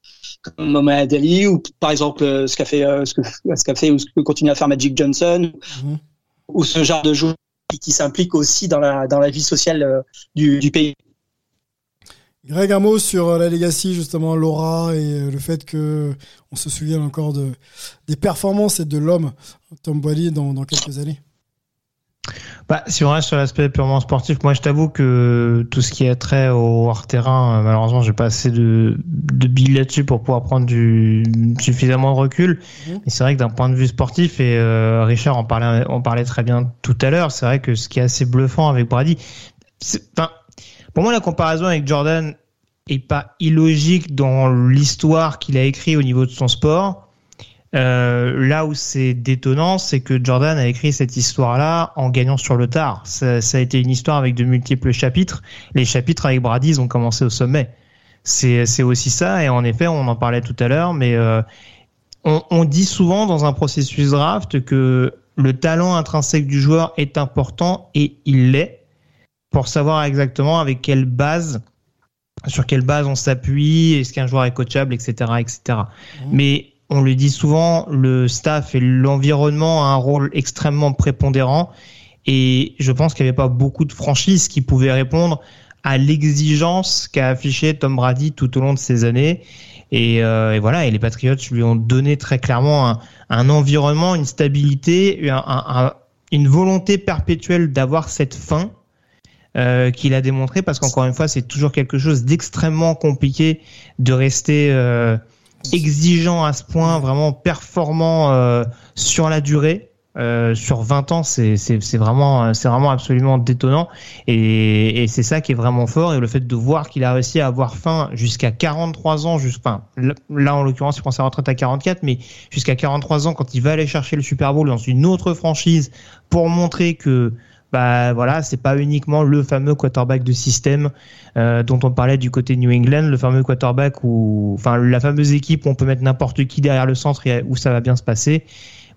comme Mohamed Ali ou par exemple ce qu'a fait euh, ce que [LAUGHS] ce qu'a fait ou ce que continue à faire Magic Johnson Mhm. ou ce genre de joueurs qui, qui s'impliquent aussi dans la dans la vie sociale du, du pays. Greg, un mot sur euh, la Legacy, justement, Laura, et euh, le fait que on se souvienne encore de, des performances et de l'homme, Tom Brady, dans, dans quelques années. Bah, si on reste sur l'aspect purement sportif, moi je t'avoue que tout ce qui a trait au hors-terrain, euh, malheureusement, j'ai pas assez de, de billes là-dessus pour pouvoir prendre du, suffisamment de recul. Mhm. Mais c'est vrai que d'un point de vue sportif, et euh, Richard en parlait, en parlait très bien tout à l'heure, c'est vrai que ce qui est assez bluffant avec Brady, c'est- enfin, pour moi la comparaison avec Jordan est pas illogique dans l'histoire qu'il a écrit au niveau de son sport. Euh, là où c'est détonnant, c'est que Jordan a écrit cette histoire-là en gagnant sur le tard. Ça, ça a été une histoire avec de multiples chapitres. Les chapitres avec Brady, ont commencé au sommet. C'est c'est aussi ça, et en effet, on en parlait tout à l'heure, mais euh, on, on dit souvent dans un processus draft que le talent intrinsèque du joueur est important, et il l'est, pour savoir exactement avec quelle base sur quelle base on s'appuie, est-ce qu'un joueur est coachable, etc., etc. Mais on le dit souvent, le staff et l'environnement ont un rôle extrêmement prépondérant. Et je pense qu'il n'y avait pas beaucoup de franchises qui pouvaient répondre à l'exigence qu'a affiché Tom Brady tout au long de ces années. Et, euh, et voilà, et les Patriots lui ont donné très clairement un, un environnement, une stabilité, un- un- un- une volonté perpétuelle d'avoir cette fin euh, qu'il a démontré parce qu'encore une fois, c'est toujours quelque chose d'extrêmement compliqué de rester euh, exigeant à ce point, vraiment performant euh, sur la durée. Sur 20 ans, c'est vraiment, c'est vraiment absolument détonnant. Et, c'est ça qui est vraiment fort. Et le fait de voir qu'il a réussi à avoir faim jusqu'à 43 ans, juste, enfin, là, en l'occurrence, il prend sa retraite à 44, mais jusqu'à 43 ans, quand il va aller chercher le Super Bowl dans une autre franchise pour montrer que bah voilà, c'est pas uniquement le fameux quarterback de système euh, dont on parlait du côté New England, le fameux quarterback où, enfin, la fameuse équipe où on peut mettre n'importe qui derrière le centre et où ça va bien se passer.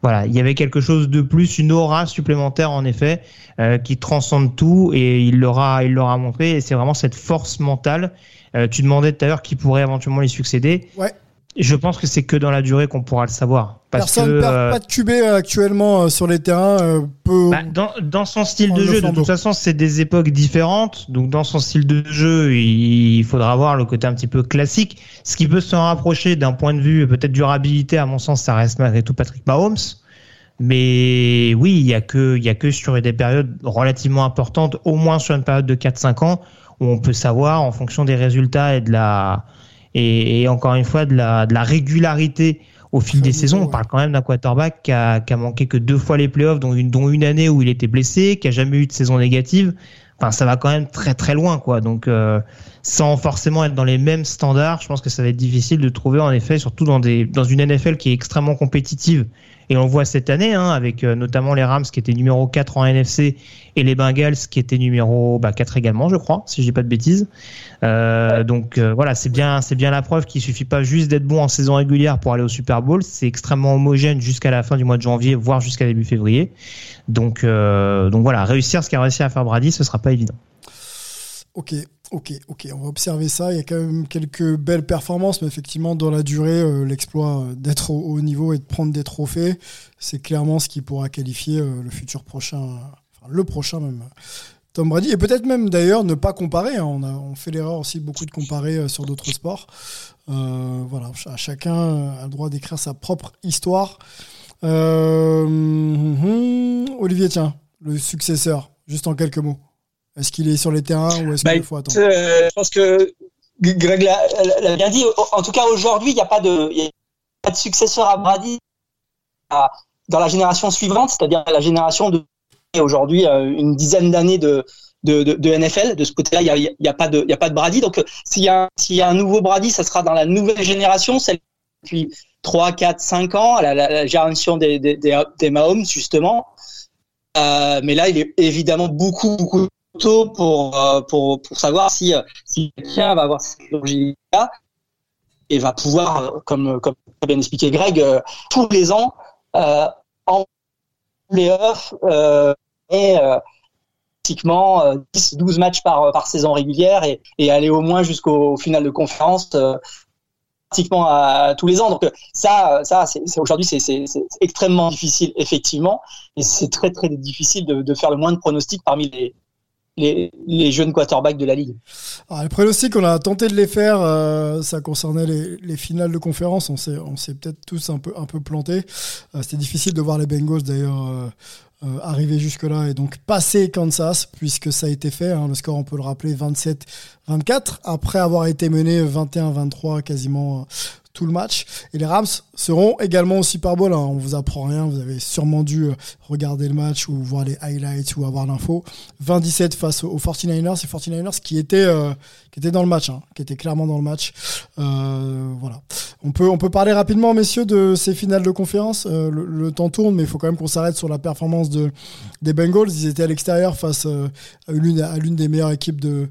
Voilà, il y avait quelque chose de plus, une aura supplémentaire en effet, euh, qui transcende tout et il l'aura, il l'aura montré. Et c'est vraiment cette force mentale. Euh, tu demandais tout à l'heure qui pourrait éventuellement lui succéder. Ouais. Je pense que c'est que dans la durée qu'on pourra le savoir. Parce Personne que, ne perd euh, pas de QB actuellement euh, sur les terrains. euh, peut... bah, dans, dans son style de jeu, de toute façon, c'est des époques différentes. Donc, dans son style de jeu, il faudra voir le côté un petit peu classique. Ce qui peut se rapprocher d'un point de vue peut-être durabilité, à mon sens, ça reste malgré tout Patrick Mahomes. Mais oui, il y a que, il y a que sur des périodes relativement importantes, au moins sur une période de 4-5 ans, où on peut savoir, en fonction des résultats et de la, et, et encore une fois, de la, de la régularité au fil des saisons. On parle quand même d'un quarterback qui a, qui a manqué que deux fois les playoffs, dont une, dont une année où il était blessé, qui a jamais eu de saison négative. Enfin, ça va quand même très très loin, quoi. Donc, euh, sans forcément être dans les mêmes standards, je pense que ça va être difficile de trouver, en effet, surtout dans des dans une NFL qui est extrêmement compétitive. Et on le voit cette année, hein, avec euh, notamment les Rams qui étaient numéro 4 en NFC et les Bengals qui étaient numéro bah, 4 également, je crois, si je dis pas de bêtises. Euh, donc euh, voilà, c'est bien, c'est bien la preuve qu'il suffit pas juste d'être bon en saison régulière pour aller au Super Bowl. C'est extrêmement homogène jusqu'à la fin du mois de janvier, voire jusqu'à début février. Donc, donc voilà, réussir ce qu'a réussi à faire Brady, ce sera pas évident. Ok, ok, ok. On va observer ça. Il y a quand même quelques belles performances, mais effectivement, dans la durée, euh, l'exploit euh, d'être au haut niveau et de prendre des trophées, c'est clairement ce qui pourra qualifier euh, le futur prochain, enfin, le prochain même. Tom Brady, et peut-être même d'ailleurs ne pas comparer. Hein. On, fait l'erreur aussi beaucoup de comparer sur d'autres sports. voilà, chacun a le droit d'écrire sa propre histoire. Hum, hum, Olivier, tiens, le successeur, juste en quelques mots. Est-ce qu'il est sur les terrains ou est-ce bah, qu'il faut attendre euh, Je pense que Greg l'a bien dit. En tout cas, aujourd'hui, il n'y a, pas de, pas de successeur à Brady dans la génération suivante, c'est-à-dire la génération de aujourd'hui euh, une dizaine d'années de, de, de, NFL. De ce côté-là, il n'y a, y a, pas de, y a pas de Brady. Donc, s'il y, a, y a un nouveau Brady, ça sera dans la nouvelle génération, celle depuis 3, 4, 5 ans, la, la, la génération des, des, des, Mahomes, justement. Euh, mais là, il est évidemment beaucoup, beaucoup pour, euh, pour, savoir si, euh, si quelqu'un va avoir cette technologie-là et va pouvoir, euh, comme, comme bien expliqué Greg, tous les ans, en playoff euh, et pratiquement 10-12 matchs par, saison régulière et, aller au moins jusqu'au final de conférence pratiquement tous les ans. Donc ça, ça aujourd'hui c'est, extrêmement difficile effectivement et c'est très très difficile de, de faire le moins de pronostics parmi les, les, jeunes quarterbacks de la ligue. Alors, les pronostics, on a tenté de les faire. Euh, ça concernait les, finales de conférence. On s'est, peut-être tous un peu, un. Euh, c'était difficile de voir les Bengals d'ailleurs. Euh, arriver jusque-là et donc passer Kansas, puisque ça a été fait. Hein. le score, on peut le rappeler, 27-24, après avoir été mené 21-23 quasiment le match. Et les Rams seront également au Super Bowl. Hein. On vous apprend rien, vous avez sûrement dû euh, regarder le match ou voir les highlights ou avoir l'info. 27 face aux 49ers, et 49ers qui étaient, euh, qui étaient dans le match, hein, qui étaient clairement dans le match. Euh, voilà. On peut, on peut parler rapidement, messieurs, de ces finales de conférence. le, temps tourne, mais il faut quand même qu'on s'arrête sur la performance de, des Bengals. Ils étaient à l'extérieur face à l'une à l'une des meilleures équipes de,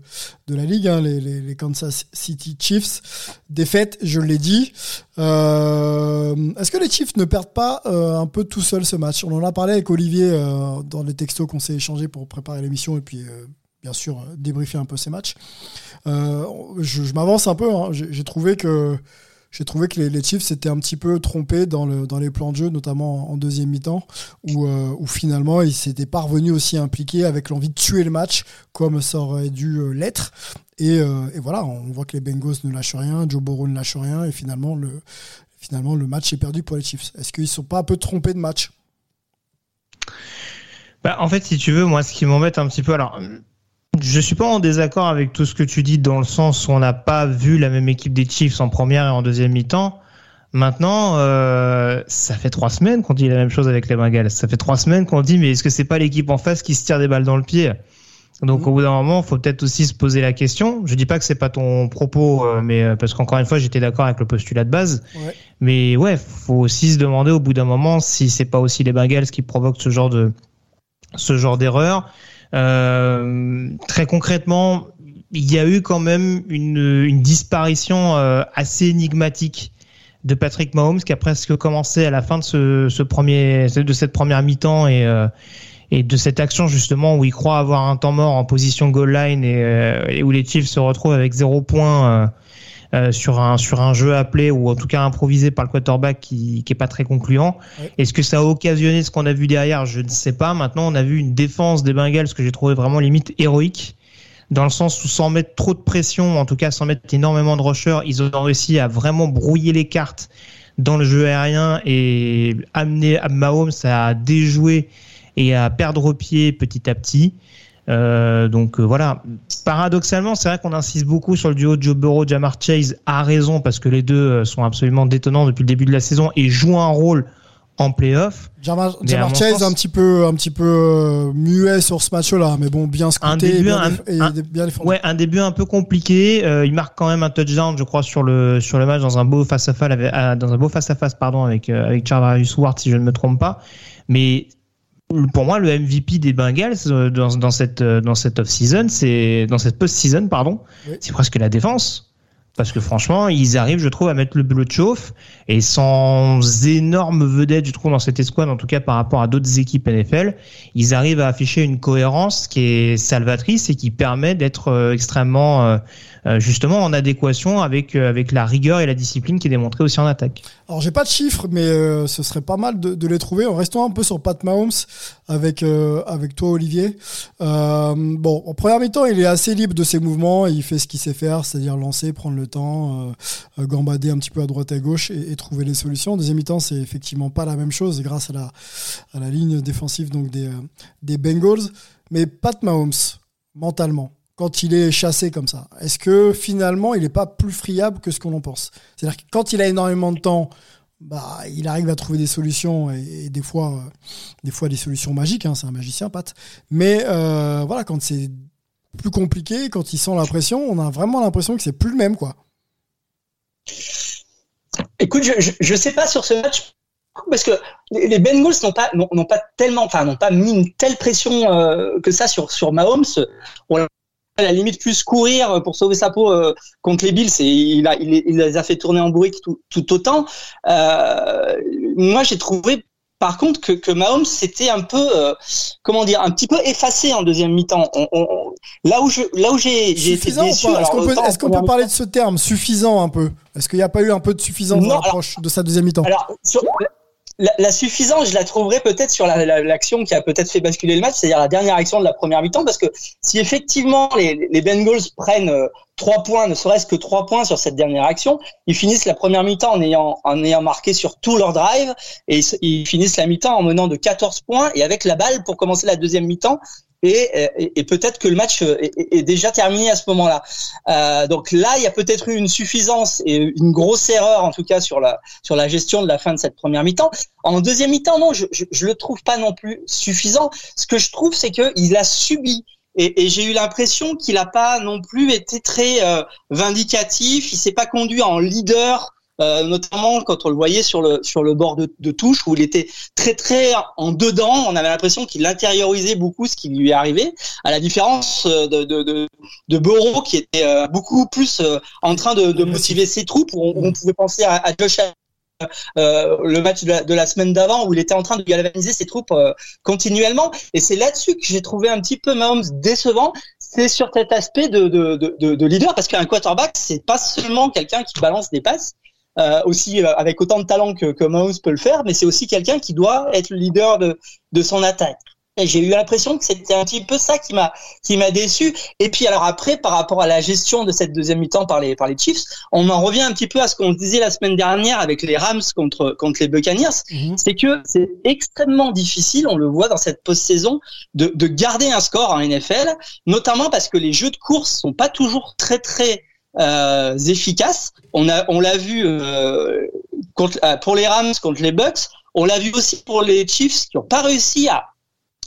de la ligue, hein, les, Kansas City Chiefs. Défaite, je l'ai dit. Euh, Est-ce que les Chiefs ne perdent pas euh, un peu tout seuls ce match? On en a parlé avec Olivier euh, dans les textos qu'on s'est échangés pour préparer l'émission et puis euh, bien sûr débriefer un peu ces matchs. je, je m'avance un peu. Hein. J'ai trouvé que j'ai trouvé que les, Chiefs s'étaient un petit peu trompés dans, le, dans les plans de jeu, notamment en deuxième mi-temps, où, euh, où finalement ils s'étaient pas revenus aussi impliqués avec l'envie de tuer le match comme ça aurait dû euh, l'être. Et, euh, et, voilà, on voit que les Bengals ne lâchent rien, Joe Burrow ne lâche rien, et finalement le, finalement le match est perdu pour les Chiefs. Est-ce qu'ils ne sont pas un peu trompés de match? Bah, En fait, si tu veux, moi, ce qui m'embête un petit peu, alors je suis pas en désaccord avec tout ce que tu dis dans le sens où on n'a pas vu la même équipe des Chiefs en première et en deuxième mi-temps. Maintenant, euh, ça fait trois semaines qu'on dit la même chose avec les Bengals. Ça fait trois semaines qu'on dit mais est-ce que c'est pas l'équipe en face qui se tire des balles dans le pied? Donc mmh. au bout d'un moment, faut peut-être aussi se poser la question. Je dis pas que c'est pas ton propos, euh, mais euh, parce qu'encore une fois, j'étais d'accord avec le postulat de base. Ouais. Mais ouais, faut aussi se demander au bout d'un moment si c'est pas aussi les Bengals qui provoquent ce genre de ce genre d'erreur. Euh, très concrètement, il y a eu quand même une, une disparition euh, assez énigmatique de Patrick Mahomes qui a presque commencé à la fin de ce, ce premier de cette première mi-temps et euh, et de cette action justement où il croit avoir un temps mort en position goal line et, et où les Chiefs se retrouvent avec zéro point euh, sur un sur un jeu appelé ou en tout cas improvisé par le quarterback qui qui est pas très concluant. Est-ce que ça a occasionné ce qu'on a vu derrière? Je ne sais pas. Maintenant, on a vu une défense des Bengals que j'ai trouvé vraiment limite héroïque dans le sens où sans mettre trop de pression, en tout cas sans mettre énormément de rushers, ils ont réussi à vraiment brouiller les cartes dans le jeu aérien et amener Mahomes à déjouer et à perdre pied petit à petit. Euh, donc euh, voilà. Paradoxalement, c'est vrai qu'on insiste beaucoup sur le duo Joe Burrow, Jamar Chase a raison parce que les deux euh, sont absolument détonnants depuis le début de la saison et jouent un rôle en playoff. Jamar, à Jamar Chase sens- un petit peu, un petit peu muet sur ce match-là, mais bon, bien scouté un début, bien, un, déf- et un- bien défendu. ouais, un début un peu compliqué. Euh, il marque quand même un touchdown, je crois, sur le sur le match dans un beau face à face avec, dans un beau face à face, pardon, avec euh, avec Charvarius Ward, si je ne me trompe pas. Mais pour moi, le MVP des Bengals euh, dans, dans cette euh, dans cette off season, c'est dans cette post season, pardon, c'est presque la défense. Parce que franchement, ils arrivent, je trouve, à mettre le bleu de chauffe et sans énorme vedette, je trouve, dans cette escouade, en tout cas par rapport à d'autres équipes NFL, ils arrivent à afficher une cohérence qui est salvatrice et qui permet d'être euh, extrêmement, euh, euh, justement, en adéquation avec avec la rigueur et la discipline qui est démontrée aussi en attaque. Alors j'ai pas de chiffres, mais ce serait pas mal de, les trouver. En restant un peu sur Pat Mahomes avec avec toi Olivier. Bon, en première mi-temps, il est assez libre de ses mouvements. Il fait ce qu'il sait faire, c'est-à-dire lancer, prendre le temps, euh, euh, gambader un petit peu à droite à gauche et, et trouver les solutions. En deuxième mi-temps, c'est effectivement pas la même chose grâce à la ligne défensive donc des euh, des Bengals. Mais Pat Mahomes, mentalement, quand il est chassé comme ça Est-ce que finalement, il n'est pas plus friable que ce qu'on en pense? C'est-à-dire que quand il a énormément de temps, bah, il arrive à trouver des solutions et, et des fois, des fois des solutions magiques. hein, c'est un magicien, Pat. Mais voilà, quand c'est plus compliqué, quand il sent la pression, on a vraiment l'impression que c'est plus le même, quoi. Écoute, je, je, sais pas sur ce match parce que les Bengals n'ont pas n'ont pas tellement, enfin n'ont pas mis une telle pression euh, que ça sur sur Mahomes. On à la limite plus courir pour sauver sa peau euh, contre les Bills et il a il les a fait tourner en bourrique tout, tout autant. Euh, moi j'ai trouvé par contre que, que Mahomes c'était un peu euh, comment dire un petit peu effacé en deuxième mi-temps. On- on- on- là où je là où j'ai j'ai été déçu. Est-ce qu'on peut, parler de ce terme suffisant un peu? Est-ce qu'il n'y a pas eu un peu de suffisance Non, dans l'approche de sa deuxième mi-temps? La, la suffisance, je la trouverai peut-être sur la- la- l'action qui a peut-être fait basculer le match, c'est-à-dire la dernière action de la première mi-temps, parce que si effectivement les, les Bengals prennent euh, trois points, ne serait-ce que trois points sur cette dernière action, ils finissent la première mi-temps en ayant, en ayant marqué sur tout leur drive, et ils finissent la mi-temps en menant de 14 points et avec la balle pour commencer la deuxième mi-temps. Et, et, et peut-être que le match euh, est déjà terminé à ce moment-là. Euh, donc là, il y a peut-être eu une suffisance et une grosse erreur, en tout cas sur la sur la gestion de la fin de cette première mi-temps. En deuxième mi-temps, non, je, je, je le trouve pas non plus suffisant. Ce que je trouve, c'est que il a subi. Et, et j'ai eu l'impression qu'il n'a pas non plus été très euh, vindicatif. Il s'est pas conduit en leader, euh, notamment quand on le voyait sur le sur le bord de, de touche où il était très très en dedans. On avait l'impression qu'il intériorisait beaucoup ce qui lui arrivé, à la différence euh, de de, de, de Burrow qui était euh, beaucoup plus euh, en train de, de motiver ses troupes. Où on, où on pouvait penser à, à Josh Allen, euh, le match de la, de la semaine d'avant où il était en train de galvaniser ses troupes euh, continuellement. Et c'est là-dessus que j'ai trouvé un petit peu Mahomes décevant. C'est sur cet aspect de, de, de, de- de leader parce qu'un quarterback, c'est pas seulement quelqu'un qui balance des passes. Euh, aussi euh, avec autant de talent que, que Mahomes peut le faire, mais c'est aussi quelqu'un qui doit être le leader de, de son attaque. Et j'ai eu l'impression que c'était un petit peu ça qui m'a qui m'a déçu. Et puis alors après, par rapport à la gestion de cette deuxième mi-temps par les par les Chiefs, on en revient un petit peu à ce qu'on disait la semaine dernière avec les Rams contre contre les Buccaneers. C'est que c'est extrêmement difficile, on le voit dans cette post-saison, de, de garder un score en NFL, notamment parce que les jeux de course sont pas toujours très très euh, efficaces. On a on l'a vu euh, contre, euh, pour les Rams contre les Bucks. On l'a vu aussi pour les Chiefs qui n'ont pas réussi à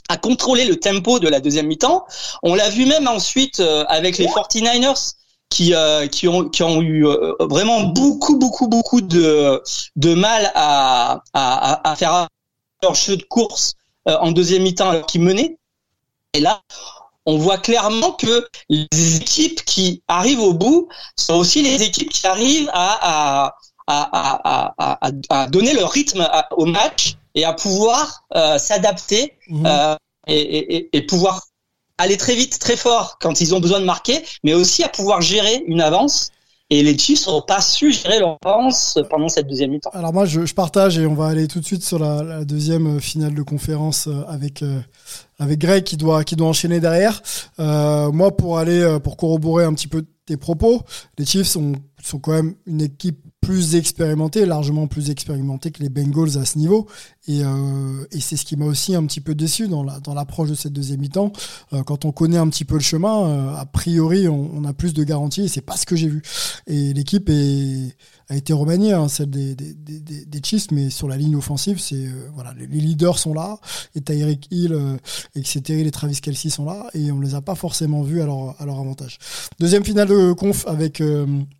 à contrôler le tempo de la deuxième mi-temps. On l'a vu même ensuite euh, avec les 49ers qui, euh, qui, ont, qui ont eu euh, vraiment beaucoup, beaucoup, beaucoup de, de mal à, à, à faire leur jeu de course euh, en deuxième mi-temps alors qu'ils menaient. Et là, on voit clairement que les équipes qui arrivent au bout sont aussi les équipes qui arrivent à, à, à, à, à, à donner leur rythme au match et à pouvoir euh, s'adapter euh, et, et, et pouvoir aller très vite, très fort quand ils ont besoin de marquer, mais aussi à pouvoir gérer une avance. Et les Chiefs n'ont pas su gérer leur avance pendant cette deuxième mi-temps. Alors moi, je, partage et on va aller tout de suite sur la, deuxième euh, finale de conférence euh, avec euh, avec Greg qui doit qui doit enchaîner derrière. Moi, pour aller pour corroborer un petit peu tes propos, les Chiefs sont sont quand même une équipe plus expérimentée, largement plus expérimentée que les Bengals à ce niveau. Et, euh, et c'est ce qui m'a aussi un petit peu déçu dans la dans l'approche de cette deuxième mi-temps. Euh, quand on connaît un petit peu le chemin, euh, a priori, on, a plus de garanties et c'est pas ce que j'ai vu. Et l'équipe a été remaniée, hein, celle des, des, Chiefs, mais sur la ligne offensive, c'est voilà, les, leaders sont là, et Tyreek Hill, et etc. Les Travis Kelsey sont là, et on les a pas forcément vus à leur, avantage. Deuxième finale de conf avec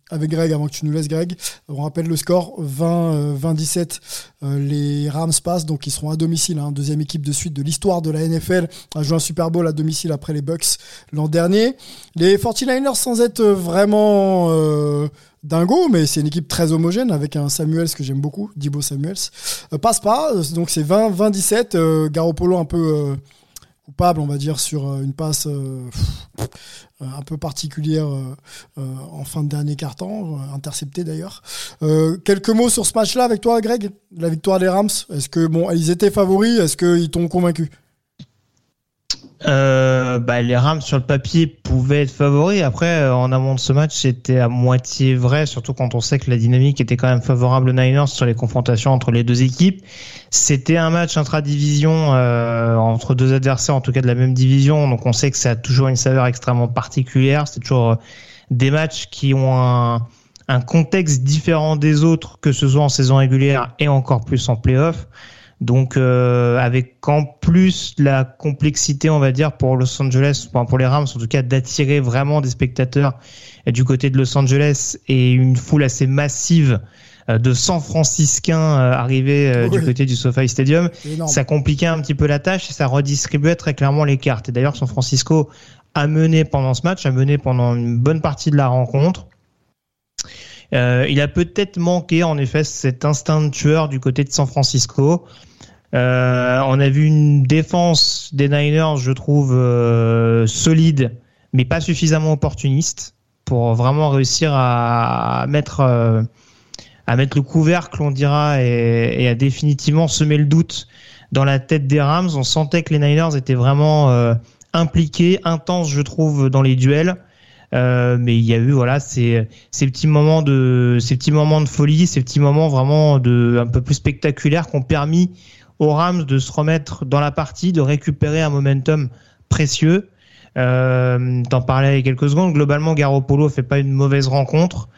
avec Greg, avant que tu nous laisses Greg. On rappelle le score 20 20-17. les Rams passent, donc ils seront à domicile. Hein, deuxième équipe de suite de l'histoire de la NFL à jouer un Super Bowl à domicile après les Bucks l'an dernier. Les 49ers sans être vraiment euh, dingo, mais c'est une équipe très homogène avec un Samuels que j'aime beaucoup, Dibo Samuels. Euh, passe pas, donc c'est 20-17. Euh, Garoppolo un peu euh, coupable, on va dire, sur euh, une passe euh, euh, un peu particulière en fin de dernier quart-temps, d'ailleurs. quelques mots sur ce match-là avec toi, Greg? La victoire des Rams? Est-ce que bon, ils étaient favoris? Est-ce qu'ils t'ont convaincu? Euh, bah, les Rams sur le papier pouvaient être favoris. Après, en amont de ce match, c'était à moitié vrai, surtout quand on sait que la dynamique était quand même favorable aux Niners sur les confrontations entre les deux équipes. C'était un match intra-division euh, entre deux adversaires, en tout cas de la même division, donc on sait que ça a toujours une saveur extrêmement particulière. C'est toujours euh, des matchs qui ont un, un contexte différent des autres, que ce soit en saison régulière et encore plus en playoff. Donc euh, avec en plus la complexité, on va dire, pour Los Angeles, pour les Rams en tout cas, d'attirer vraiment des spectateurs du côté de Los Angeles et une foule assez massive euh, de San Franciscains euh, arrivés du côté du SoFi Stadium, ça compliquait un petit peu la tâche et ça redistribuait très clairement les cartes. Et d'ailleurs, San Francisco a mené pendant ce match, a mené pendant une bonne partie de la rencontre. Euh, il a peut-être manqué en effet cet instinct de tueur du côté de San Francisco. Euh, on a vu une défense des Niners, je trouve, euh, solide, mais pas suffisamment opportuniste pour vraiment réussir à mettre, euh, à mettre le couvercle, on dira, et, et, à définitivement semer le doute dans la tête des Rams. On sentait que les Niners étaient vraiment euh, impliqués, intenses, je trouve, dans les duels. Euh, mais il y a eu voilà ces, ces petits moments de ces petits moments de folie, ces petits moments vraiment de un peu plus spectaculaires qui ont permis aux Rams de se remettre dans la partie, de récupérer un momentum précieux. Euh, T'en parlais il y a quelques secondes. Globalement, Garoppolo fait pas une mauvaise rencontre.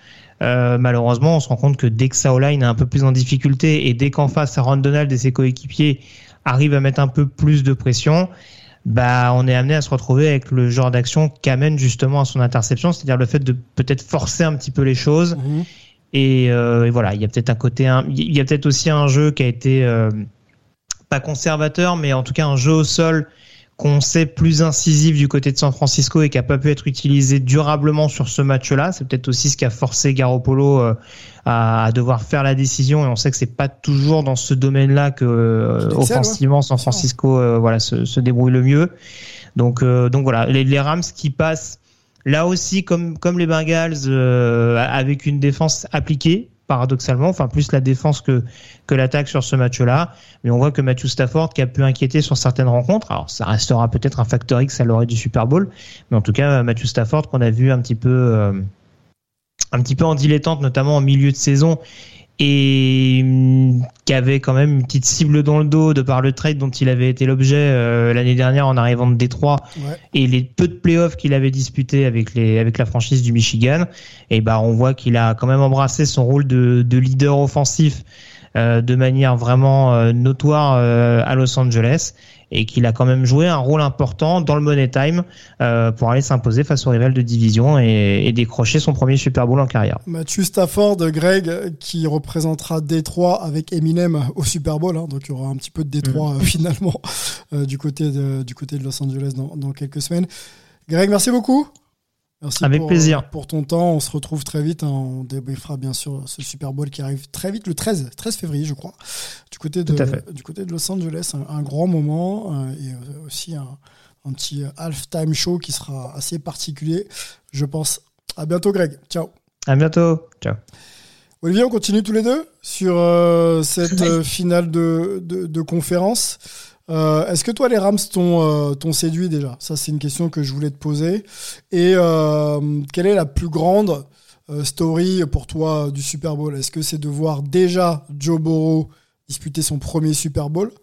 Euh, malheureusement, on se rend compte que dès que Saoline est un peu plus en difficulté et dès qu'en face, Aaron Donald et ses coéquipiers arrivent à mettre un peu plus de pression, bah, on est amené à se retrouver avec le genre d'action qu'amène justement à son interception, c'est-à-dire le fait de peut-être forcer un petit peu les choses. Mmh. Et, euh, et, voilà, il y a peut-être un côté, il y a peut-être aussi un jeu qui a été pas conservateur, mais en tout cas un jeu au sol qu'on sait plus incisif du côté de San Francisco et qui a pas pu être utilisé durablement sur ce match-là. C'est peut-être aussi ce qui a forcé Garoppolo euh, à, devoir faire la décision et on sait que c'est pas toujours dans ce domaine-là que euh, offensivement San Francisco euh, voilà se, se, débrouille le mieux. Donc donc voilà les, les, Rams qui passent là aussi comme comme les Bengals avec une défense appliquée paradoxalement, enfin plus la défense que, que l'attaque sur ce match-là. Mais on voit que Matthew Stafford, qui a pu inquiéter sur certaines rencontres, alors ça restera peut-être un facteur X à l'orée du Super Bowl, mais en tout cas Matthew Stafford qu'on a vu un petit peu euh, un petit peu en dilettante, notamment en milieu de saison, et hum, qui avait quand même une petite cible dans le dos de par le trade dont il avait été l'objet euh, l'année dernière en arrivant de Détroit ouais. et les peu de playoffs qu'il avait disputés avec les avec la franchise du Michigan et bah on voit qu'il a quand même embrassé son rôle de, de leader offensif euh, de manière vraiment euh, notoire à Los Angeles et qu'il a quand même joué un rôle important dans le Money Time euh, pour aller s'imposer face au rival de division et, et, décrocher son premier Super Bowl en carrière. Matthew Stafford, Greg, qui représentera Détroit avec Eminem au Super Bowl, hein, donc il y aura un petit peu de Détroit mmh. euh, [LAUGHS] finalement euh, du, côté de, du côté de Los Angeles dans, dans quelques semaines. Greg, merci beaucoup. Merci Avec pour, plaisir. Pour ton temps, on se retrouve très vite. Hein. On débriefera bien sûr ce Super Bowl qui arrive très vite, le 13, 13 février, je crois, du côté de, du côté de Los Angeles. Un, un grand moment euh, et aussi un, un petit halftime show qui sera assez particulier, je pense. À bientôt, Greg. Ciao. À bientôt. Ciao. Olivier, on continue tous les deux sur euh, cette euh, finale de, de, de conférence. Euh, Est-ce que toi, les Rams t'ont euh, séduit déjà? Ça, c'est une question que je voulais te poser. Et euh, quelle est la plus grande story pour toi du Super Bowl? Est-ce que c'est de voir déjà Joe Burrow disputer son premier Super Bowl?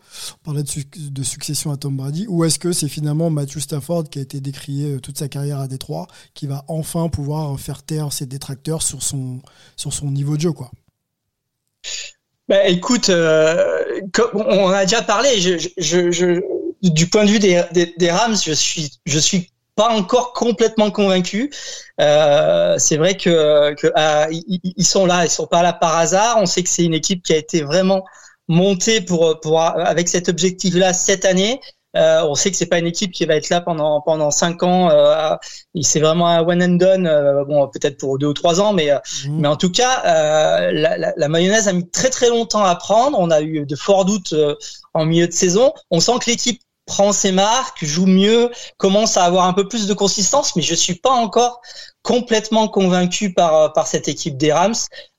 On parlait de, su- de succession à Tom Brady. Ou est-ce que c'est finalement Matthew Stafford qui a été décrié toute sa carrière à Détroit, qui va enfin pouvoir faire taire ses détracteurs sur son, sur son niveau de jeu, quoi? Bah, écoute, euh, on a déjà parlé. Je, je, je- du point de vue des, des, des Rams, je suis, je suis pas encore complètement convaincu. Euh, c'est vrai que, que ah, ils, ils sont là, ils sont pas là par hasard. On sait que c'est une équipe qui a été vraiment montée pour, pour avec cet objectif-là cette année. Euh, on sait que c'est pas une équipe qui va être là pendant pendant cinq ans. Euh, c'est vraiment un one and done. euh, bon, peut-être pour deux ou trois ans, mais euh, mais en tout cas, euh, la, la, la mayonnaise a mis très très longtemps à prendre. On a eu de forts doutes euh, en milieu de saison. On sent que l'équipe prend ses marques, joue mieux, commence à avoir un peu plus de consistance, mais je suis pas encore complètement convaincu par par cette équipe des Rams.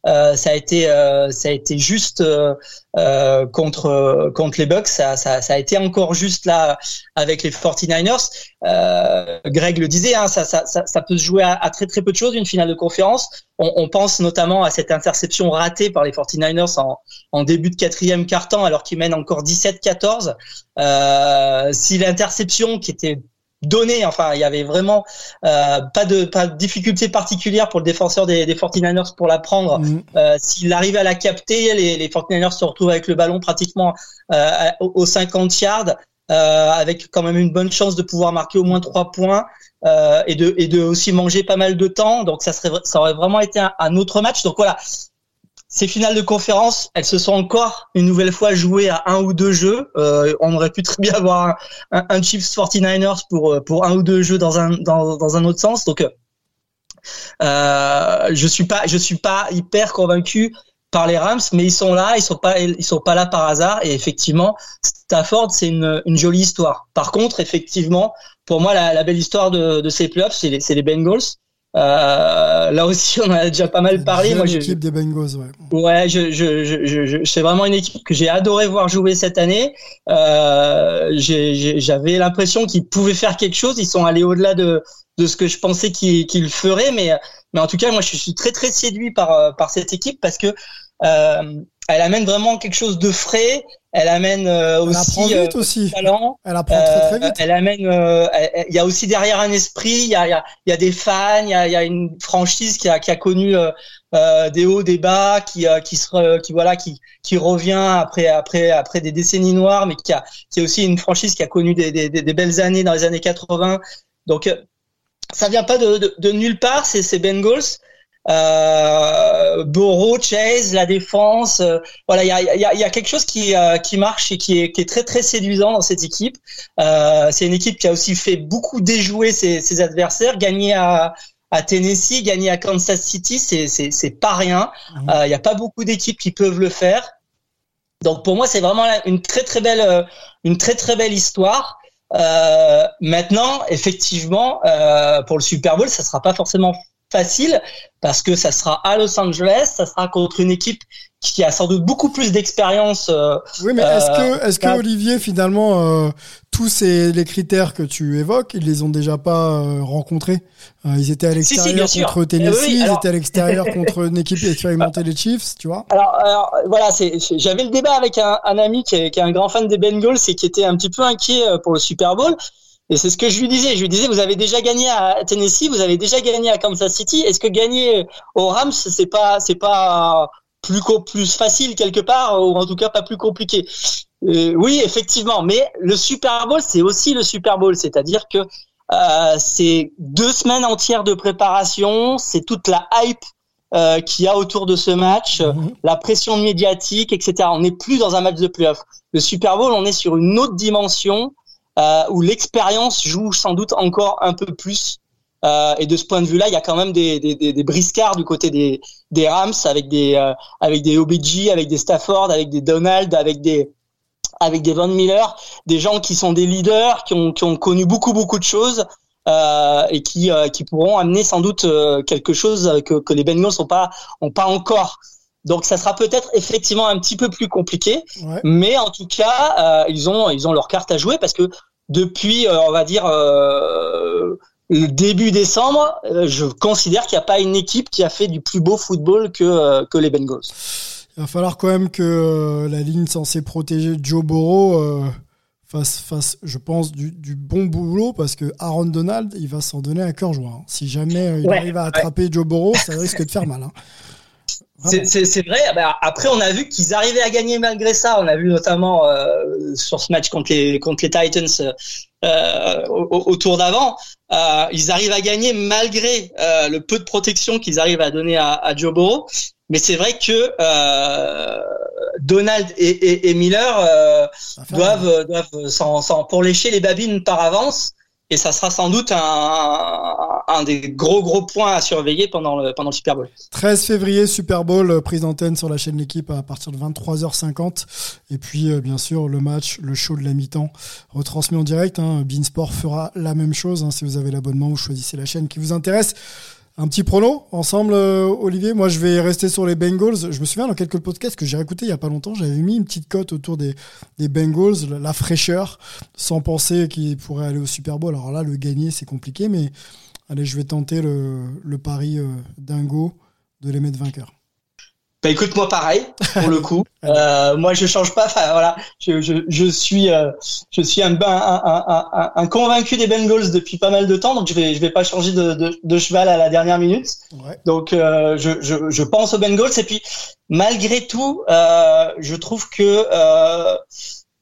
Euh, ça a été euh, ça a été juste euh, euh, contre contre les Bucks. Ça, ça, ça a été encore juste là avec les 49ers. Euh, Greg le disait, hein, ça, ça, ça, peut se jouer à, très très peu de choses une finale de conférence. On, on pense notamment à cette interception ratée par les 49ers en, en début de quatrième quart-temps alors qu'ils mènent encore 17-14. Euh, si l'interception qui était donné. Enfin, il y avait vraiment euh, pas de pas de difficulté particulière pour le défenseur des, des 49ers pour la prendre. Euh, S'il arrive à la capter, les, les 49ers se retrouvent avec le ballon pratiquement euh, aux 50 yards. Euh, avec quand même une bonne chance de pouvoir marquer au moins trois points euh, et de et de aussi manger pas mal de temps donc ça serait ça aurait vraiment été un, un autre match donc voilà ces finales de conférence, elles se sont encore une nouvelle fois jouées à un ou deux jeux. Euh, on aurait pu très bien avoir un, un, Chiefs 49ers pour pour un ou deux jeux dans un dans, dans un autre sens. Donc euh, je suis pas suis pas hyper convaincu par les Rams, mais ils sont là, ils sont pas sont pas là par hasard. Et effectivement, Stafford c'est une, une jolie histoire. Par contre, effectivement, pour moi la, la belle histoire de, de ces playoffs, c'est les, c'est les Bengals. Euh, là aussi, on en a déjà pas mal parlé. Moi, l'équipe des Bengals, ouais. Ouais, je, je, je, je, c'est vraiment une équipe que j'ai adoré voir jouer cette année. Euh, j'avais l'impression qu'ils pouvaient faire quelque chose. Ils sont allés au-delà de, de ce que je pensais qu'ils qu'ils feraient, mais, mais en tout cas, moi, je suis très très séduit par par cette équipe parce que euh, elle amène vraiment quelque chose de frais. Elle amène euh, elle aussi, vite aussi. talent. Elle apprend très très vite. Elle amène. euh, Il y a aussi derrière un esprit. Il y a, y a, y a des fans. Il y a, y a une franchise qui a, qui a connu euh, euh, des hauts, des bas, qui, euh, qui se, qui voilà, qui, qui revient après, après, après des décennies noires, mais qui a, qui est aussi une franchise qui a connu des, des, des belles années dans les années 80. Donc, euh, ça vient pas de, de, de nulle part. C'est ces Bengals. Euh, Burrow, Chase, la défense, euh, voilà, il y a, y, a, y a, quelque chose qui, euh, qui marche et qui est, qui est très très séduisant dans cette équipe. Euh, c'est une équipe qui a aussi fait beaucoup déjouer ses, ses adversaires, gagner à, à Tennessee, gagner à Kansas City, c'est c'est pas rien. Il n'y a pas beaucoup d'équipes qui peuvent le faire. Donc pour moi, c'est vraiment une très très belle une très très belle histoire. Euh, maintenant, effectivement, euh, pour le Super Bowl, ça sera pas forcément facile parce que ça sera à Los Angeles, ça sera contre une équipe qui a sans doute beaucoup plus d'expérience. Euh, oui, mais est-ce que, est-ce que Olivier, finalement, euh, tous ces, les critères que tu évoques, ils les ont déjà pas euh, rencontrés? Ils étaient à l'extérieur si, si, contre Tennessee, oui, alors... alors... ils étaient à l'extérieur [LAUGHS] contre une équipe expérimentée des Chiefs, tu vois? Alors, alors, voilà, c'est, j'avais le débat avec un, un ami qui est, qui est un grand fan des Bengals et qui était un petit peu inquiet euh, pour le Super Bowl. Et c'est ce que je lui disais. Je lui disais, vous avez déjà gagné à Tennessee, vous avez déjà gagné à Kansas City. Est-ce que gagner aux Rams, c'est pas, c'est pas plus plus facile quelque part, ou en tout cas pas plus compliqué? Euh, Oui, effectivement. Mais le Super Bowl, c'est aussi le Super Bowl, c'est-à-dire que euh, c'est deux semaines entières de préparation, c'est toute la hype euh, qu'il y a autour de ce match, mmh. la pression médiatique, etc. On n'est plus dans un match de playoff. Le Super Bowl, on est sur une autre dimension euh, où l'expérience joue sans doute encore un peu plus. Euh, et de ce point de vue-là, il y a quand même des, des, des, des briscards du côté des, des Rams avec des euh, avec des OBJ, avec des Stafford, avec des Donald, avec des avec des Von Miller, des gens qui sont des leaders, qui ont qui ont connu beaucoup beaucoup de choses euh, et qui qui pourront amener sans doute quelque chose que que les Bengals n'ont pas ont pas encore. Donc ça sera peut-être effectivement un petit peu plus compliqué, ouais. mais en tout cas euh, ils ont ils ont leur carte à jouer parce que depuis euh, on va dire euh, le début décembre, je considère qu'il n'y a pas une équipe qui a fait du plus beau football que que les Bengals. Il va falloir quand même que euh, la ligne censée protéger Joe Burrow euh, fasse, fasse, je pense, du, du bon boulot parce que Aaron Donald, il va s'en donner à cœur joie. hein. Si jamais euh, il Ouais, arrive à attraper Joe Burrow, ça risque de faire mal. hein. C'est- vrai. Bah, après, on a vu qu'ils arrivaient à gagner malgré ça. On a vu notamment euh, sur ce match contre les contre les Titans euh, au, au- tour d'avant, euh, ils arrivent à gagner malgré euh, le peu de protection qu'ils arrivent à donner à, à Joe Burrow. Mais c'est vrai que euh, Donald et, et, et Miller euh, doivent doivent s'en s'en pour lécher les babines par avance. Et ça sera sans doute un, des gros gros points à surveiller pendant le pendant le Super Bowl. 13 février, Super Bowl, euh, prise d'antenne sur la chaîne L'équipe à partir de 23h50. Et puis, euh, bien sûr, le match, le show de la mi-temps, retransmis en direct. Hein. Beansport fera la même chose. hein. Si vous avez l'abonnement, vous choisissez la chaîne qui vous intéresse. Un petit prono ensemble, euh, Olivier. Moi, je vais rester sur les Bengals. Je me souviens dans quelques podcasts que j'ai écouté il y a pas longtemps, j'avais mis une petite cote autour des, des Bengals, la, fraîcheur, sans penser qu'ils pourraient aller au Super Bowl. Alors là, le gagner, c'est compliqué, mais allez, je vais tenter le, le pari euh, dingo de les mettre vainqueurs. Bah écoute moi pareil pour le coup. [LAUGHS] Euh, moi je change pas. Enfin voilà, je, je, je suis euh, je suis un, un, un, un, un convaincu des Bengals depuis pas mal de temps, donc je vais je vais pas changer de, de, de cheval à la dernière minute. Donc euh, je, je, je pense aux Bengals et puis malgré tout, euh, je trouve que euh,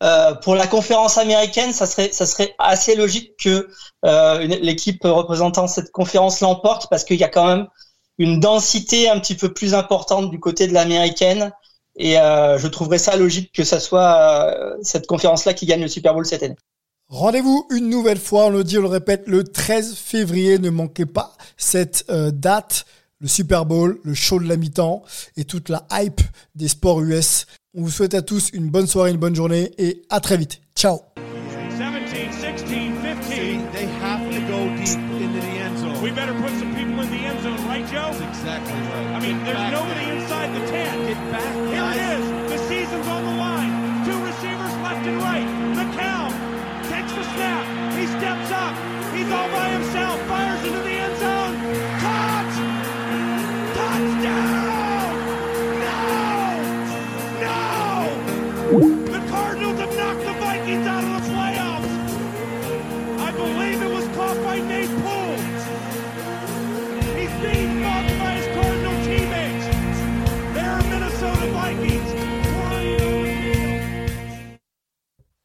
euh, pour la conférence américaine, ça serait ça serait assez logique que euh, l'équipe représentant cette conférence l'emporte parce qu'il y a quand même une densité un petit peu plus importante du côté de l'américaine. Et euh, je trouverais ça logique que ça soit euh, cette conférence-là qui gagne le Super Bowl cette année. Rendez-vous une nouvelle fois, on le dit, on le répète, le 13 février. Ne manquez pas cette euh, date, le Super Bowl, le show de la mi-temps et toute la hype des sports US. On vous souhaite à tous une bonne soirée, une bonne journée et à très vite. Ciao